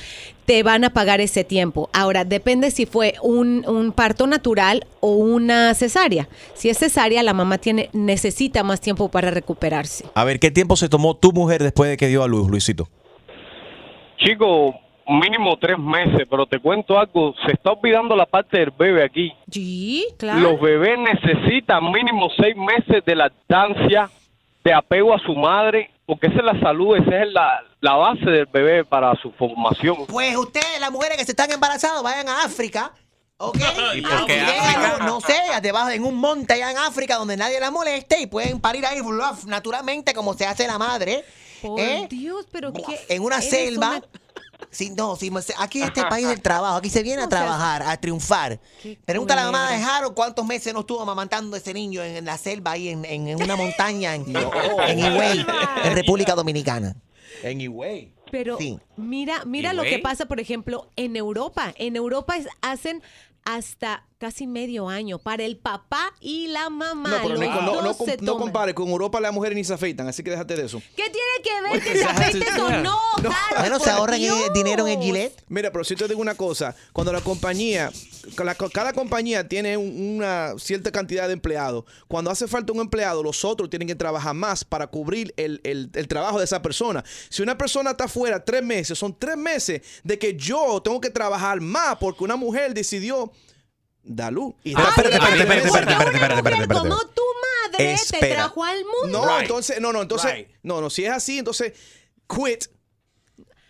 te van a pagar ese tiempo. Ahora, depende si fue un, un parto natural o una cesárea. Si es cesárea, la mamá tiene, necesita más tiempo para recuperarse.
A ver, ¿qué tiempo se tomó tu mujer después de que dio a luz, Luisito?
chico, mínimo tres meses, pero te cuento algo, se está olvidando la parte del bebé aquí.
Sí, claro.
Los bebés necesitan mínimo seis meses de lactancia, de apego a su madre, porque esa es la salud, esa es la, la base del bebé para su formación.
Pues ustedes, las mujeres que se están embarazadas, vayan a África. ¿Ok?
¿Y por qué
Y dejan,
África?
No sé, debajo en un monte allá en África donde nadie la moleste y pueden parir ahí bluff, naturalmente como se hace la madre.
Por
¿eh?
Dios, pero qué.
En una selva.
una-
Sí, no, sí, aquí este país del trabajo, aquí se viene a trabajar, a triunfar. Pregunta a la mamá de Harold cuántos meses no estuvo amamantando ese niño en, en la selva ahí en, en- en una montaña en, en Higüey, en República Dominicana.
En Higüey.
Pero
Sí.
mira, mira
¿Y
lo que pasa, por ejemplo, en Europa. En Europa es- hacen hasta casi medio año para el papá y la mamá.
No, pero Nico, no, no, no compare. Con Europa las mujeres ni se afeitan, así que déjate de eso.
¿Qué tiene que ver que se afeites o no?
Bueno, se ahorran el dinero en el Gillette.
Mira, pero si te digo una cosa, cuando la compañía, cada, cada compañía tiene un- una cierta cantidad de empleados, cuando hace falta un empleado, los otros tienen que trabajar más para cubrir el, el- el trabajo de esa persona. Si una persona está fuera tres meses, son tres meses de que yo tengo que trabajar más porque una mujer decidió dar luz. Y
Ah, espérate,
está-
espérate, espérate, espérate, espérate, espérate, espérate, espérate.
Como tu madre te
Espera.
trajo al mundo.
No, entonces, no, no, entonces, no, no, si es así, entonces, quit.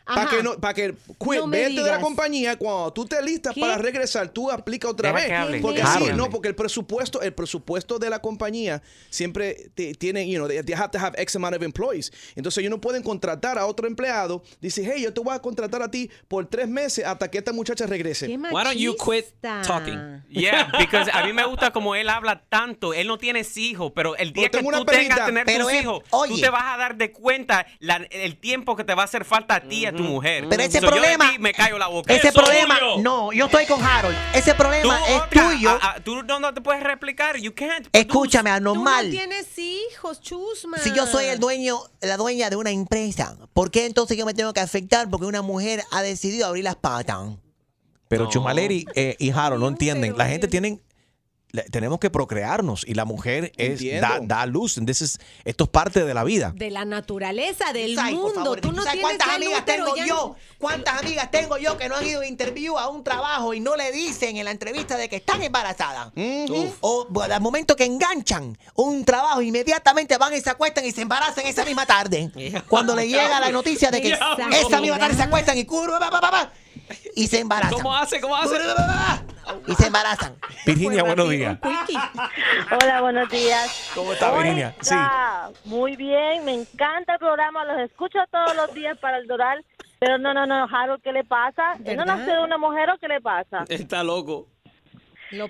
Para que no, para que quit,
No
vete de la compañía cuando tú te listas
¿Qué?
para regresar, tú aplica otra
Deja
vez.
que hable.
Porque sí, no, porque el presupuesto, el presupuesto de la compañía siempre te- tiene, you know, they, they have to have X amount of employees. Entonces ellos no pueden contratar a otro empleado. Dice, hey, yo te voy a contratar a ti por tres meses hasta que esta muchacha regrese.
Why don't you quit talking?
Yeah, because a mí me gusta como él habla tanto. Él no tiene hijos, pero el día
Pero
que tú
perrita.
tengas tener tus hijos, tú te vas a dar de cuenta la- el tiempo que te va a hacer falta a ti, es tu mujer.
Pero ese
So, yo de
problema-
ti me callo la boca.
Ese
Eso,
problema,
Julio.
no, yo estoy con Harold. Ese
Tú,
problema es tuyo.
ah, tú no, no te puedes replicar. You can't.
Escúchame,
Tú
anormal.
no tienes hijos, chusma.
Si yo soy el dueño, la dueña de una empresa, ¿por qué entonces yo me tengo que afectar porque una mujer ha decidido abrir las patas?
Pero Chumaleri eh, y Harold no entienden. La gente tienen. Tenemos que procrearnos y la mujer es da, da luz. Entonces, esto es parte de la vida.
De la naturaleza, del mundo.
favor,
Tú
¿tú
no
sabes
tienes
cuántas amigas tengo
ya
yo? ¿Cuántas amigas tengo yo que no han ido a interview a un trabajo y no le dicen en la entrevista de que están embarazadas? O bueno, al momento que enganchan un trabajo, inmediatamente van y se acuestan y se embarazan esa misma tarde. Cuando le llega la noticia de que esa misma tarde se acuestan y curva, pa, pa, pa, pa, y se embarazan.
¿Cómo hace? ¿Cómo hace?
Y se embarazan.
Virginia, buenos días.
Hola, buenos días.
¿Cómo está, Virginia? Sí.
Muy bien, me encanta el programa, los escucho todos los días para el Doral, pero no, no, no, Harold, ¿qué le pasa? ¿Él no nació de una mujer o qué le pasa?
Está loco.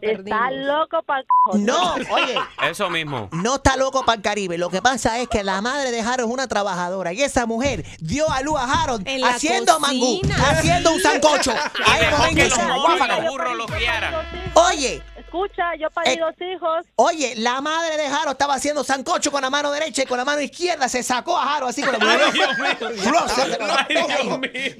Está loco para
No, oye.
Eso mismo.
No está loco para el Caribe. Lo que pasa es que la madre de Harold es una trabajadora y esa mujer dio a luz a Harold
En la
haciendo mangú, haciendo un sancocho. Ahí
Dejó
momento
que
hizo
los
una
monos y
guáfaga.
los burros lo criaran.
Oye,
Escucha, yo parí
Eh,
dos hijos.
oye, la madre de Harold estaba haciendo sancocho con la mano derecha y con la mano izquierda se sacó a Harold así con la mano
Ay, Dios mío.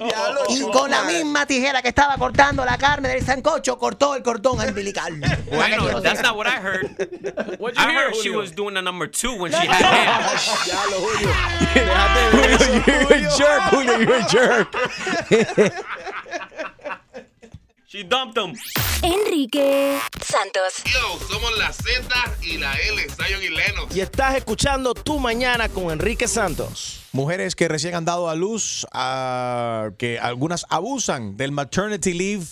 Y con la misma tijera que estaba cortando la carne del sancocho, cortó el cordón umbilical.
Bueno, that's not what I heard.
What'd you
I
hear,
heard she was doing the number two when she had him.
Ya lo Julio.
You're a jerk, Julio. You're a jerk.
She dumped him.
Enrique Santos.
Yo, somos la Z y la L, Zion y Lennox.
Y estás escuchando Tu Mañana con Enrique Santos.
Mujeres que recién han dado a luz, que algunas abusan del maternity leave.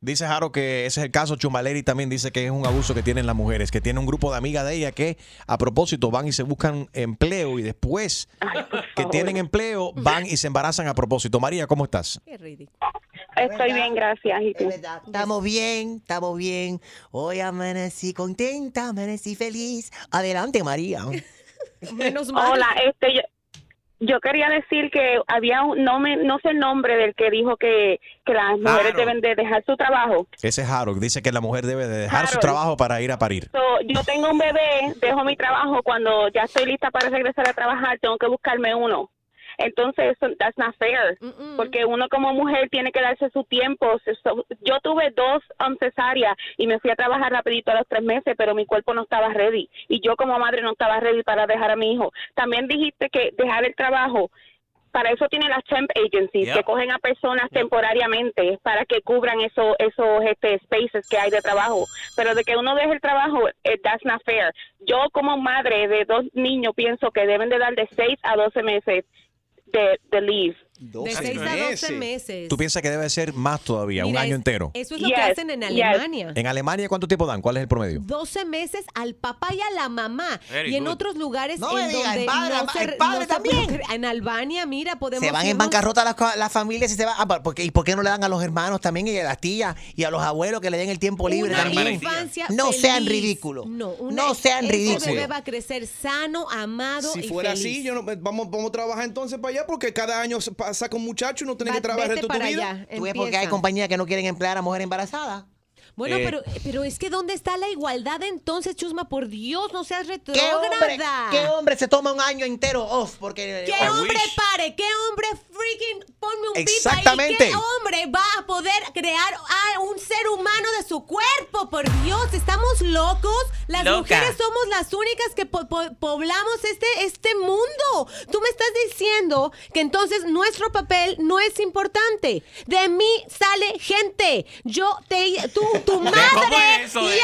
Dice Jaro que ese es el caso. Chumaleri también dice que es un abuso que tienen las mujeres, que tiene un grupo de amigas de ella que a propósito van y se buscan empleo y después que tienen empleo van y se embarazan a propósito. María, ¿cómo estás?
Estoy bien, gracias. ¿Y tú?
Estamos bien, estamos bien. Hoy amanecí contenta, amanecí feliz. Adelante, María.
Menos mal.
Hola, este, yo, yo quería decir que había un, no me, no sé el nombre del que dijo que, que las mujeres
Harold.
deben de dejar su trabajo.
Ese es Harold. Dice que la mujer debe de dejar su trabajo para ir a parir.
So, yo tengo un bebé, dejo mi trabajo, cuando ya estoy lista para regresar a trabajar, tengo que buscarme uno. Entonces, eso- that's not fair, porque uno como mujer tiene que darse su tiempo. So- Yo tuve dos um, cesáreas y me fui a trabajar rapidito a los tres meses, pero mi cuerpo no estaba ready y yo como madre no estaba ready para dejar a mi hijo. También dijiste que dejar el trabajo, para eso tienen las temp agencies,
Yep.
que cogen a personas temporariamente para que cubran esos esos este, spaces que hay de trabajo. Pero de que uno deje el trabajo, eh, that's not fair. Yo como madre de dos niños pienso que deben de dar de 6 a 12 meses de, de leave.
De 6 a 12 meses.
¿Tú piensas que debe ser más todavía, un
Mira,
año
es-
entero?
Eso es lo que hacen en
yes.
Alemania.
¿En Alemania cuánto tiempo dan? ¿Cuál es el promedio?
12 meses al papá y a la mamá.
Very
y en
good.
otros lugares
No
en
diga,
donde
el padre,
no se-
el padre
no se
también.
procre- En Albania, mira, podemos
Se van en
irnos-
bancarrota las, las familias y se van. ah, porque, ¿Y por qué no le dan a los hermanos también y a las tías y a los abuelos que le den el tiempo libre
Una
también?
infancia
No
feliz.
sean ridículos.
No, una-
No sean
ese
ridículos.
bebé va a crecer sano, amado
Si
y
fuera
feliz.
así, yo no, vamos, vamos a trabajar entonces para allá porque cada año se pa- saca un muchacho y no tienes
Va-
que trabajar el resto de tu
para
vida.
allá,
Tú ves porque hay compañías que no quieren emplear a mujer embarazada.
Bueno,
Eh.
pero, pero es que ¿dónde está la igualdad entonces, Chusma? Por Dios, no seas
¿Qué hombre,
retrógrada.
¿Qué hombre se toma un año entero off? Porque
¿Qué
I
hombre
wish.
pare? ¿Qué hombre freaking ponme un pipa ahí?
Exactamente.
¿Qué hombre va a poder crear a un ser humano de su cuerpo? Por Dios, estamos locos. Las
Loca.
mujeres somos las únicas que po- po- poblamos este, este mundo. Tú me estás diciendo que entonces nuestro papel no es importante. De mí sale gente. Yo te, tú, tu madre.
¿Cómo es eso
Yes.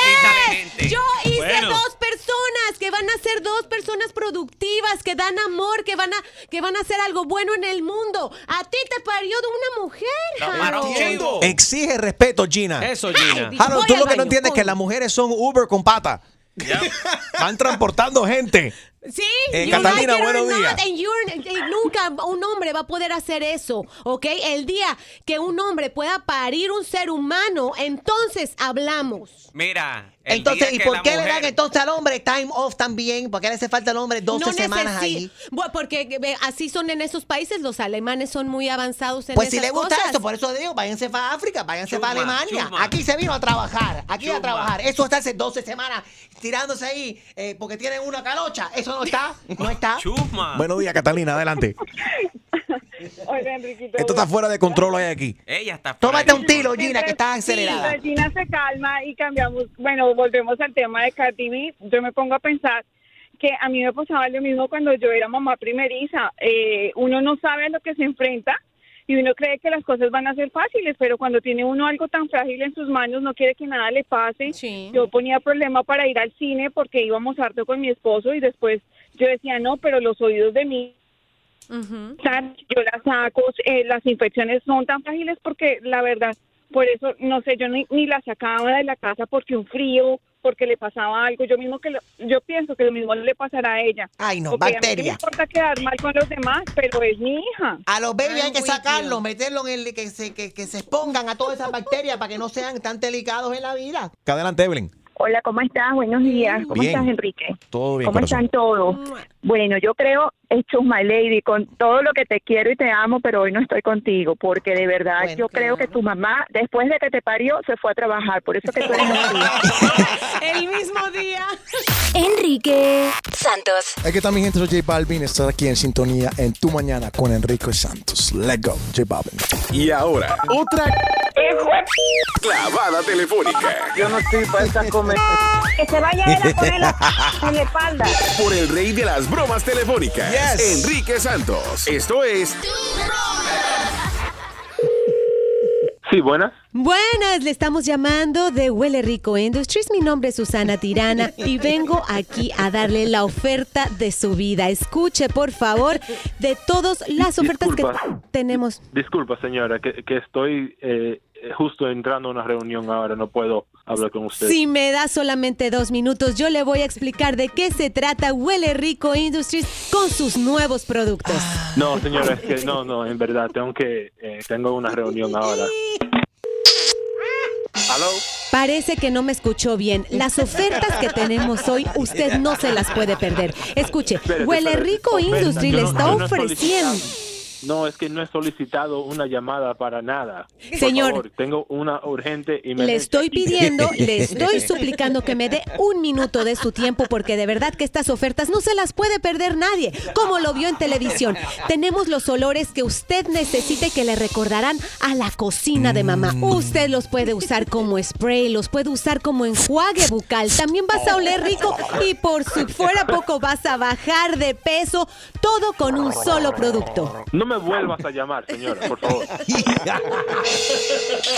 gente?
Yo hice
Bueno.
dos personas que van a ser dos personas productivas, que dan amor, que van a que van a hacer algo bueno en el mundo. A ti te parió de una mujer. Harold.
Exige respeto, Gina.
Eso, Gina.
Ay,
Harold, tú lo que no entiendes es que las mujeres son Uber con pata. Van transportando gente.
Sí,
Eh, Catalina, buenos días.
eh, nunca un hombre va a poder hacer eso, ¿ok? El día que un hombre pueda parir un ser humano, entonces hablamos.
Mira. el
Entonces,
día
¿y
que
por qué le dan entonces al hombre time off también? ¿Por qué le hace falta al hombre 12
No
semanas ahí?
Bueno, porque así son en esos países, los alemanes son muy avanzados en
Pues si
esas
le gusta
cosas.
eso, por eso digo, váyanse para África, váyanse para Alemania.
chuma.
Aquí se vino a trabajar, aquí a
Chuma.
trabajar. Eso está hace 12 semanas tirándose ahí eh, porque tienen una calocha. Eso no está, no está.
Buenos días, Catalina, adelante.
Oiga, Enriquito.
Esto está fuera de control hoy aquí.
Ella está
Tómate un tiro, Gina, que estás acelerada.
Gina se calma y cambiamos, bueno, volvemos al tema de Cardi B. Yo me pongo a pensar que a mí me pasaba lo mismo cuando yo era mamá primeriza. Eh, uno no sabe a lo que se enfrenta y uno cree que las cosas van a ser fáciles, pero cuando tiene uno algo tan frágil en sus manos, no quiere que nada le pase. Yo ponía problema para ir al cine porque íbamos harto con mi esposo y después yo decía, no, pero los oídos de mí yo las saco, eh, las infecciones son tan frágiles porque la verdad, por eso, no sé, yo ni, ni las sacaba de la casa porque un frío, porque le pasaba algo, yo mismo que lo- yo pienso que lo mismo le pasará a ella.
Ay, no,
Porque a mí
bacteria.
no me importa quedar mal con los demás, pero es mi hija.
A los babies hay que sacarlos, meterlos en el que se, que, que se expongan a todas esas bacterias para que no sean tan delicados en la vida.
Que adelante, Evelyn.
Hola, ¿cómo estás? Buenos días. ¿Cómo
Bien.
estás, Enrique?
Todo bien,
¿Cómo
corazón.
están todos? Bueno, yo creo, hecho my lady, con todo lo que te quiero y te amo, pero hoy no estoy contigo, porque de verdad yo creo que tu mamá, después de que te parió, se fue a trabajar, por eso que tú eres.
El mismo día.
Enrique Santos.
Aquí está mi gente, soy J Balvin, estar aquí en sintonía en Tu Mañana con Enrique Santos. Let's go, J Balvin.
Y ahora,
otra
clavada telefónica.
Yo no estoy para esta comer. Que se vaya él a poner la en la espalda.
Por el rey de las bromas telefónicas, Enrique Santos. Esto es
Sí, buenas.
Buenas, le estamos llamando de Huele Rico Industries. Mi nombre es Susana Tirana y vengo aquí a darle la oferta de su vida. Escuche, por favor, de todas las ofertas
Disculpa.
que tenemos.
Disculpa, señora, que, que estoy eh, justo entrando a una reunión ahora, no puedo hablar con usted.
Si me da solamente dos minutos, yo le voy a explicar de qué se trata Huele Rico Industries con sus nuevos productos.
No, señora, es que no, no, en verdad, tengo que, eh, tengo una reunión ahora. ¿Aló?
Parece que no me escuchó bien. Las ofertas que tenemos hoy, usted no se las puede perder. Escuche,
Espérate,
Huele
espérate.
Rico Industries le
no-
está
no
ofreciendo.
No, es que no he solicitado una llamada para nada. Por
Señor.
favor, tengo una urgente y me
Le estoy pidiendo, le estoy suplicando que me dé un minuto de su tiempo porque de verdad que estas ofertas no se las puede perder nadie, como lo vio en televisión. Tenemos los olores que usted necesite que le recordarán a la cocina de mamá. Usted los puede usar como spray, los puede usar como enjuague bucal. También vas a oler rico y por si fuera poco vas a bajar de peso, todo con un solo producto.
No me vuelvas a llamar, señora, por favor.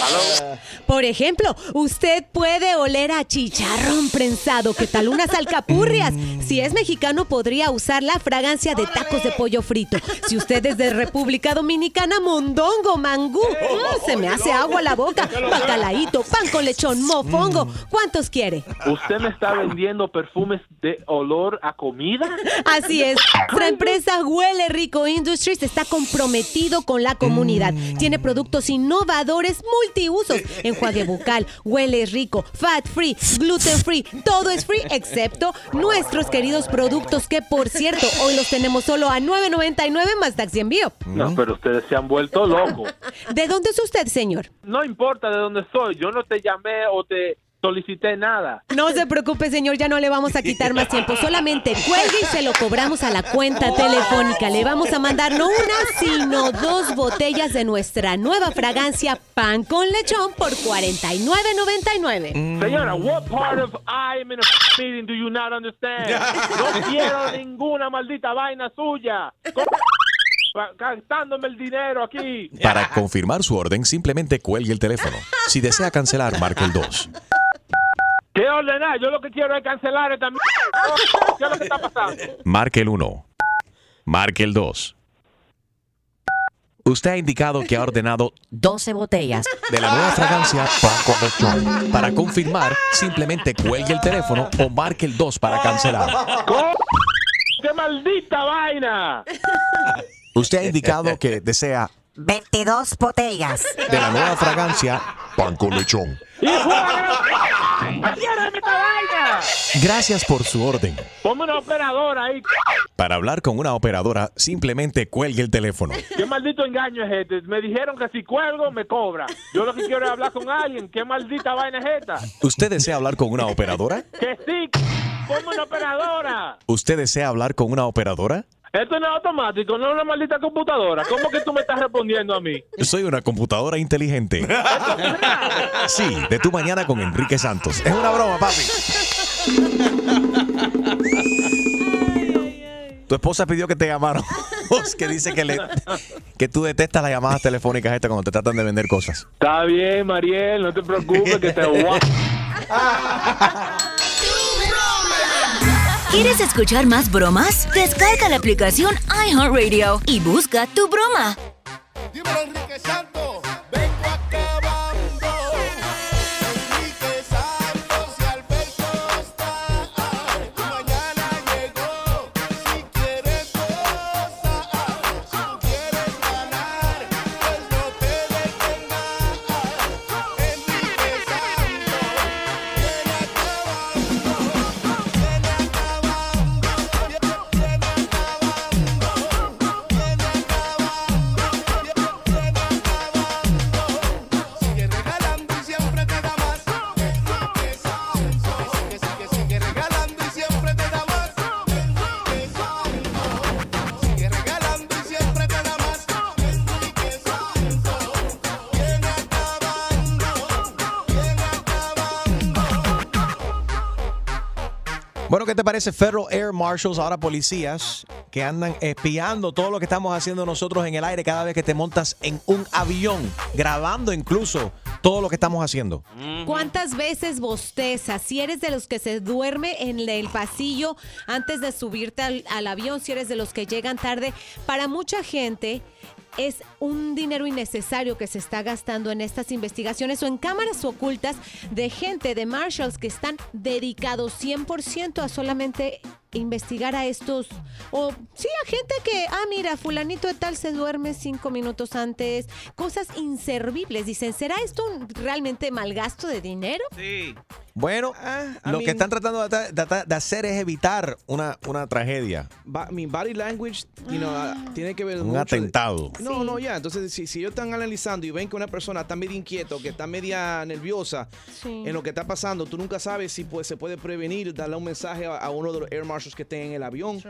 ¿Aló?
Por ejemplo, usted puede oler a chicharrón prensado, ¿qué tal unas alcapurrias? Si es mexicano, podría usar la fragancia de tacos de pollo frito. Si usted es de República Dominicana, mondongo, mangú. Mm, se me hace agua la boca. Bacalaíto, pan con lechón, mofongo. ¿Cuántos quiere?
¿Usted me está vendiendo perfumes de olor a comida?
Así es. Nuestra empresa Huele Rico Industries está comprometido con la comunidad. Tiene productos innovadores multiusos. Enjuague bucal, huele rico, fat free, gluten free. Todo es free excepto nuestros queridos productos que, por cierto, hoy los tenemos solo a 9.99 más taxi envío.
No, pero ustedes se han vuelto locos.
¿De dónde es usted, señor?
No importa de dónde soy, yo no te llamé o te solicité nada.
No se preocupe, señor, ya no le vamos a quitar más tiempo. Solamente cuelgue y se lo cobramos a la cuenta telefónica. Le vamos a mandar no una, sino dos botellas de nuestra nueva fragancia Pan con Lechón por 49.99.
Señora, what part of I'm in a meeting do you not understand? No quiero ninguna maldita vaina suya. Cantándome el dinero aquí.
Para confirmar su orden, simplemente cuelgue el teléfono. Si desea cancelar, marque el 2.
¿Qué ordenar? Yo lo que quiero es cancelar esta mierda. ¿Qué es lo que está pasando?
Marque el 1. Marque el 2. Usted ha indicado que ha ordenado
12 botellas.
de la nueva fragancia Pan con Lechón. Para confirmar, simplemente cuelgue el teléfono o marque el 2 para cancelar.
¡Qué maldita vaina!
Usted ha indicado que desea
22 botellas.
de la nueva fragancia pan con lechón.
¡Hijo de la- ¡Ciérrame esta vaina!
Gracias por su orden.
Ponme una operadora ahí.
Para hablar con una operadora, simplemente cuelgue el teléfono.
¿Qué maldito engaño es este? Me dijeron que si cuelgo me cobra. Yo lo que quiero es hablar con alguien. ¿Qué maldita vaina es esta?
¿Usted desea hablar con una operadora?
Que sí, ponme una operadora.
¿Usted desea hablar con una operadora?
Esto no es automático, no es una maldita computadora. ¿Cómo que tú me estás respondiendo a mí?
Soy una computadora inteligente. Sí, de tu mañana con Enrique Santos. Es una broma, papi. Tu esposa pidió que te llamaran. que dice que, le, que tú detestas las llamadas telefónicas estas cuando te tratan de vender cosas.
Está bien, Mariel, no te preocupes que te voy
¿Quieres escuchar más bromas? Descarga la aplicación iHeartRadio y busca tu broma.
Dímelo, Enrique te
parece Federal Air Marshals, ahora policías, que andan espiando todo lo que estamos haciendo nosotros en el aire cada vez que te montas en un avión, grabando incluso todo lo que estamos haciendo?
¿Cuántas veces bostezas? Si eres de los que se duerme en el pasillo antes de subirte al, al avión, si eres de los que llegan tarde, para mucha gente es un dinero innecesario que se está gastando en estas investigaciones o en cámaras ocultas de gente, de marshals que están dedicados 100% a solamente investigar a estos, o sí, a gente que, ah, mira, fulanito de tal se duerme cinco minutos antes, cosas inservibles. Dicen, ¿será esto un realmente mal gasto de dinero?
Sí.
Bueno,
I
lo que están tratando de, de- de hacer es evitar una, una tragedia.
Mi body language, you know, ah, tiene que ver
Un
mucho de- No, no, ya. Entonces, si, si ellos están analizando y ven que una persona está medio inquieto, que está media nerviosa
Sí.
en lo que está pasando, tú nunca sabes si pues, se puede prevenir, darle un mensaje a, a uno de los air marshals que estén en el avión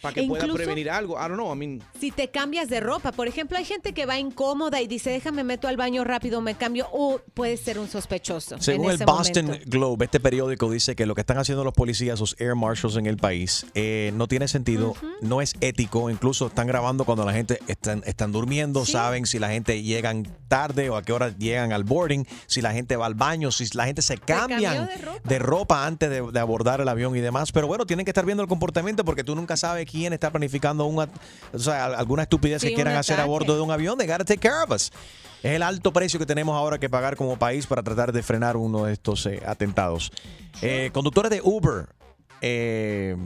para que
E
pueda prevenir algo. I don't know, I mean,
Si te cambias de ropa, por ejemplo, hay gente que va incómoda y dice, déjame meto al baño rápido, me cambio, o puede ser un sospechoso.
Según
en
el Boston
momento.
Globe, este periódico dice que lo que están haciendo los policías, los air marshals en el país, eh, no tiene sentido, no es ético. Incluso están grabando cuando la gente están, están durmiendo, saben si la gente llegan tarde o a qué hora llegan al boarding, si la gente va al baño, si la gente se cambian
de
ropa antes de, de abordar el avión y demás. Pero bueno, tienen que estar viendo el comportamiento porque tú nunca sabes quién está planificando un, at- o sea, alguna estupidez
Sí,
que quieran hacer a bordo de un avión. They gotta take care of us. Es el alto precio que tenemos ahora que pagar como país para tratar de frenar uno de estos eh, atentados. Eh, conductores de Uber eh,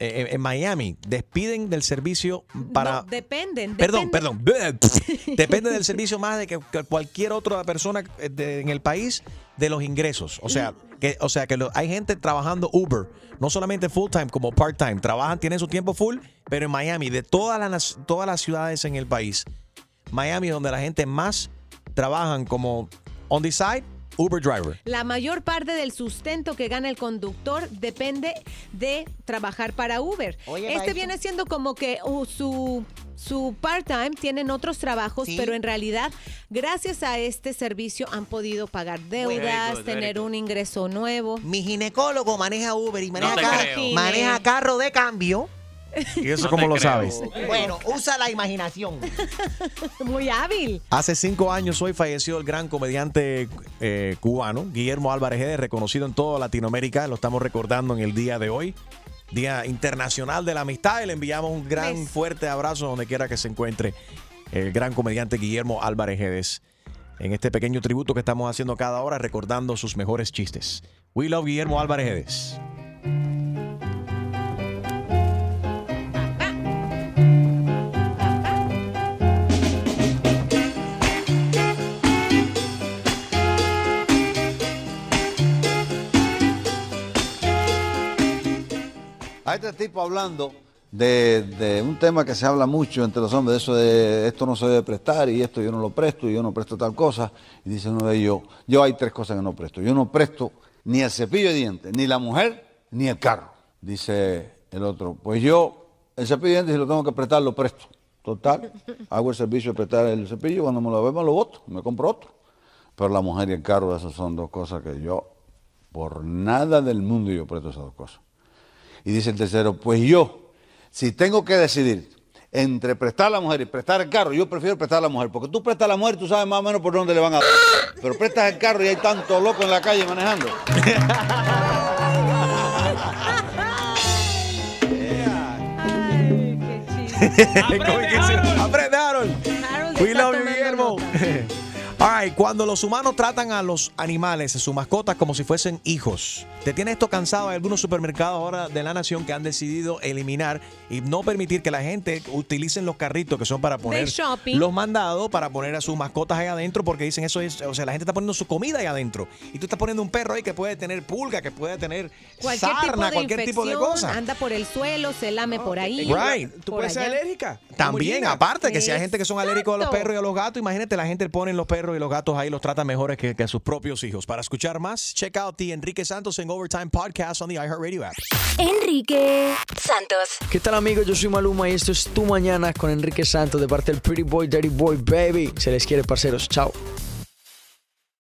eh, en Miami despiden del servicio para...
No, dependen.
Perdón,
dependen.
perdón. Depende del servicio más de que, cualquier otra persona eh, en el país de los ingresos. O sea, que, o sea que hay gente trabajando Uber, no solamente full time como part time. Trabajan, tienen su tiempo full, pero en Miami, de todas las, todas las ciudades en el país, Miami es donde la gente más trabajan como on the side, Uber driver.
La mayor parte del sustento que gana el conductor depende de trabajar para Uber.
Oye,
este
maestro.
viene siendo como que uh, su, su part-time, tienen otros trabajos,
Sí.
pero en realidad, gracias a este servicio, han podido pagar deudas,
good,
tener un ingreso nuevo.
Mi ginecólogo maneja Uber y maneja,
te
ca-
creo.
maneja carro de cambio.
¿Y eso
No
cómo lo
creo.
sabes?
Bueno, usa la imaginación.
Muy hábil.
Hace cinco años hoy falleció el gran comediante eh, cubano, Guillermo Álvarez Guedes, reconocido en toda Latinoamérica. Lo estamos recordando en el día de hoy. Día Internacional de la Amistad. Y le enviamos un gran fuerte abrazo donde quiera que se encuentre el gran comediante Guillermo Álvarez Guedes. En este pequeño tributo que estamos haciendo cada hora, recordando sus mejores chistes. We love Guillermo Álvarez Guedes.
Este tipo hablando de, un tema que se habla mucho entre los hombres, de eso de esto no se debe prestar y esto yo no lo presto y yo no presto tal cosa. Y dice uno de ellos, yo hay tres cosas que no presto. Yo no presto ni el cepillo de dientes, ni la mujer, ni el carro. Dice el otro, pues yo el cepillo de dientes si lo tengo que prestar lo presto. Total, hago el servicio de prestar el cepillo, cuando me lo me lo boto, me compro otro. Pero la mujer y el carro, esas son dos cosas que yo, por nada del mundo yo presto esas dos cosas. Y dice el tercero, pues yo, si tengo que decidir entre prestar a la mujer y prestar el carro, yo prefiero prestar a la mujer, porque tú prestas a la mujer y tú sabes más o menos por dónde le van a dar. Pero prestas el carro y hay tanto loco en la calle manejando.
Aprende, Harold. We love you, Guillermo. Cuando los humanos tratan a los animales, a sus mascotas, como si fuesen hijos. ¿Te tiene esto cansado? Hay algunos supermercados ahora de la nación que han decidido eliminar y no permitir que la gente utilicen los carritos que son para poner los mandados para poner a sus mascotas ahí adentro porque dicen eso es, o sea, la gente está poniendo su comida ahí adentro y tú estás poniendo un perro ahí que puede tener pulga, que puede tener
Cualquier
sarna,
tipo de
cualquier tipo de cosa.
anda por el suelo, se lame por ahí.
Right.
Tú
por
puedes ser alérgica.
También, aparte que si hay gente que son alérgicos a los perros y a los gatos, imagínate, la gente pone los perros y los gatos ahí, los trata mejores que, que a sus propios hijos. Para escuchar más, check out the Enrique Santos en Overtime Podcast on the iHeartRadio app.
Enrique Santos.
¿Qué tal amigos? Yo soy Maluma y esto es Tu Mañana con Enrique Santos de parte del Pretty Boy, Dirty Boy, Baby. Se les quiere, parceros. Chao.